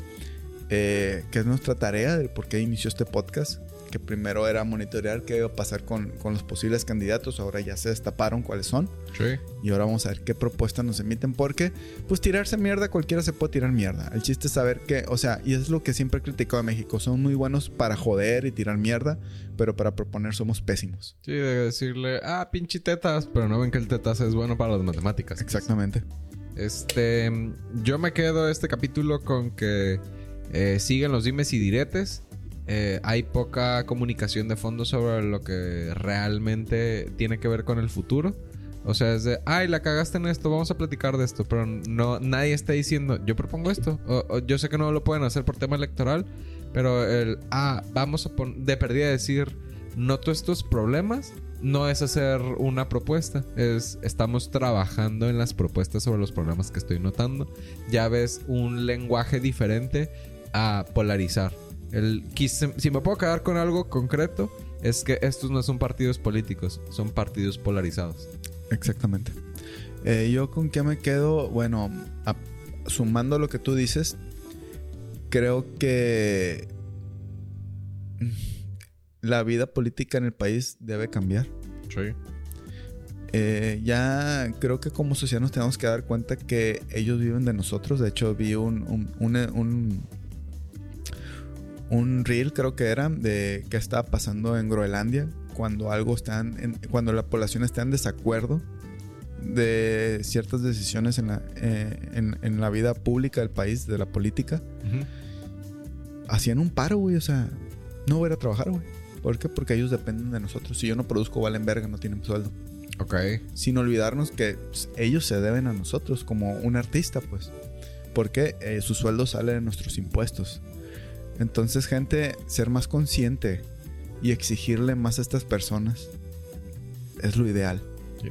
eh, que es nuestra tarea del por qué inició este podcast. Que primero era monitorear qué iba a pasar con, con los posibles candidatos. Ahora ya se destaparon cuáles son. Sí. Y ahora vamos a ver qué propuestas nos emiten. Porque, pues, tirarse mierda, cualquiera se puede tirar mierda. El chiste es saber que, o sea, y es lo que siempre he criticado a México. Son muy buenos para joder y tirar mierda. Pero para proponer somos pésimos. Sí, de decirle, ah, pinche tetas, pero no ven que el tetas es bueno para las matemáticas. Exactamente. Este, yo me quedo este capítulo con que eh, siguen los dimes y diretes. Eh, hay poca comunicación de fondo sobre lo que realmente tiene que ver con el futuro. O sea, es de, ay, la cagaste en esto, vamos a platicar de esto. Pero no, nadie está diciendo, yo propongo esto. O- o yo sé que no lo pueden hacer por tema electoral, pero el, ah, vamos a poner, de perdida decir, noto estos problemas. No es hacer una propuesta, es estamos trabajando en las propuestas sobre los problemas que estoy notando. Ya ves un lenguaje diferente a polarizar. El, si me puedo quedar con algo concreto, es que estos no son partidos políticos, son partidos polarizados. Exactamente. Eh, yo con qué me quedo, bueno, a- sumando lo que tú dices, creo que la vida política en el país debe cambiar. Sí. Eh, ya creo que como sociedad nos tenemos que dar cuenta que ellos viven de nosotros. De hecho, vi un, un, un, un, un reel, creo que era, de qué estaba pasando en Groenlandia cuando algo está en- cuando la población está en desacuerdo de ciertas decisiones en la, eh, en, en la vida pública del país, de la política. Hacían un paro, güey. O sea, no voy a ir a trabajar, güey. ¿Por qué? Porque ellos dependen de nosotros. Si yo no produzco, valen verga, no tienen sueldo Ok. sin olvidarnos que pues, ellos se deben a nosotros como un artista, pues. Porque eh, su sueldo sale de nuestros impuestos. Entonces, gente, ser más consciente y exigirle más a estas personas es lo ideal.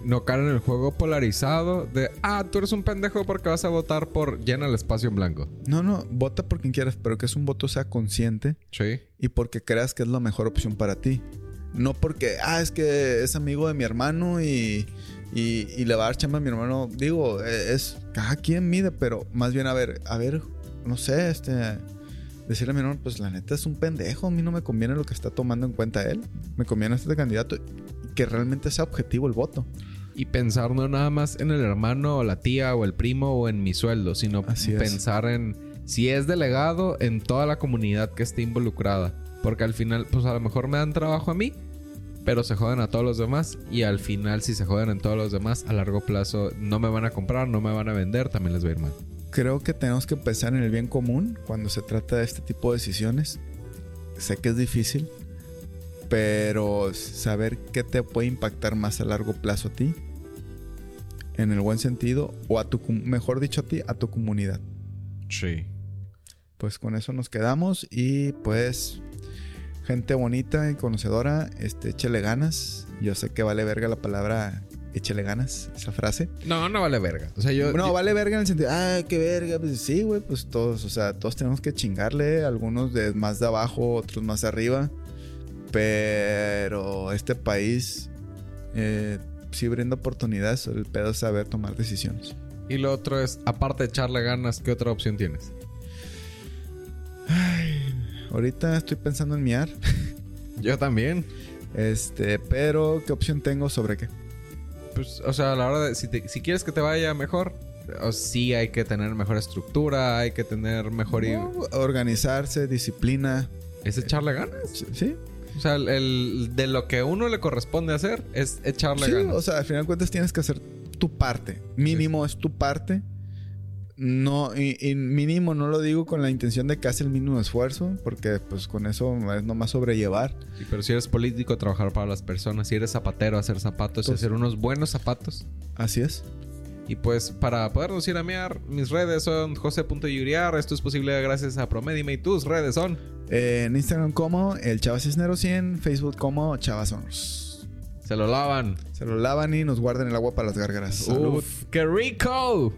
No caer en el juego polarizado de, ah, tú eres un pendejo porque vas a votar por llena el espacio en blanco. No, no, vota por quien quieras, pero que es un voto sea consciente Sí. y porque creas que es la mejor opción para ti. No porque, ah, es que es amigo de mi hermano y, y, y le va a dar chamba a mi hermano. Digo, eh, es cada quien mide, pero más bien a ver, a ver, no sé, este, decirle a mi hermano, pues la neta es un pendejo, a mí no me conviene lo que está tomando en cuenta él, me conviene este candidato y que realmente sea objetivo el voto. Y pensar no nada más en el hermano o la tía o el primo o en mi sueldo, sino Así es. pensar en si es delegado en toda la comunidad que esté involucrada. Porque al final, pues a lo mejor me dan trabajo a mí, pero se joden a todos los demás. Y al final, si se joden en todos los demás, a largo plazo no me van a comprar, no me van a vender, también les va a ir mal. Creo que tenemos que pensar en el bien común cuando se trata de este tipo de decisiones. Sé que es difícil, pero saber qué te puede impactar más a largo plazo a ti, en el buen sentido, o a tu, mejor dicho a ti, a tu comunidad. Sí. Pues con eso nos quedamos y pues gente bonita y conocedora, este, échele ganas. Yo sé que vale verga la palabra échele ganas, esa frase. No, no vale verga. O sea, yo. No, yo- vale verga en el sentido, ah, qué verga. Pues sí, güey, pues todos, o sea, todos tenemos que chingarle. Algunos de más de abajo, otros más arriba. Pero este país eh, sí brinda oportunidades. El pedo es saber tomar decisiones. Y lo otro es, aparte de echarle ganas, ¿qué otra opción tienes? Ahorita estoy pensando en miar. Yo también. Este, pero ¿qué opción tengo sobre qué? Pues, o sea, a la hora de. Si, te- si quieres que te vaya mejor, o sí hay que tener mejor estructura, hay que tener mejor. y- No, organizarse, disciplina. Es echarle ganas. Sí, O sea, el, el- de lo que a uno le corresponde hacer es echarle sí ganas. o sea, al final de cuentas tienes que hacer tu parte. Mínimo es tu parte. No, y, y mínimo no lo digo con la intención de que hace el mínimo esfuerzo, porque pues con eso es nomás sobrellevar. Sí, pero si eres político, trabajar para las personas. Si eres zapatero, hacer zapatos Pues- hacer unos buenos zapatos. Así es. Y pues para podernos ir a mear, mis redes son jose.yuriar. Esto es posible gracias a Promedime y tus redes son. Eh, en Instagram como el Chava Cisnero 100, Facebook como Chavasonos. Se lo lavan. Se lo lavan y nos guardan el agua para las gárgaras. Salud. Uf, qué rico.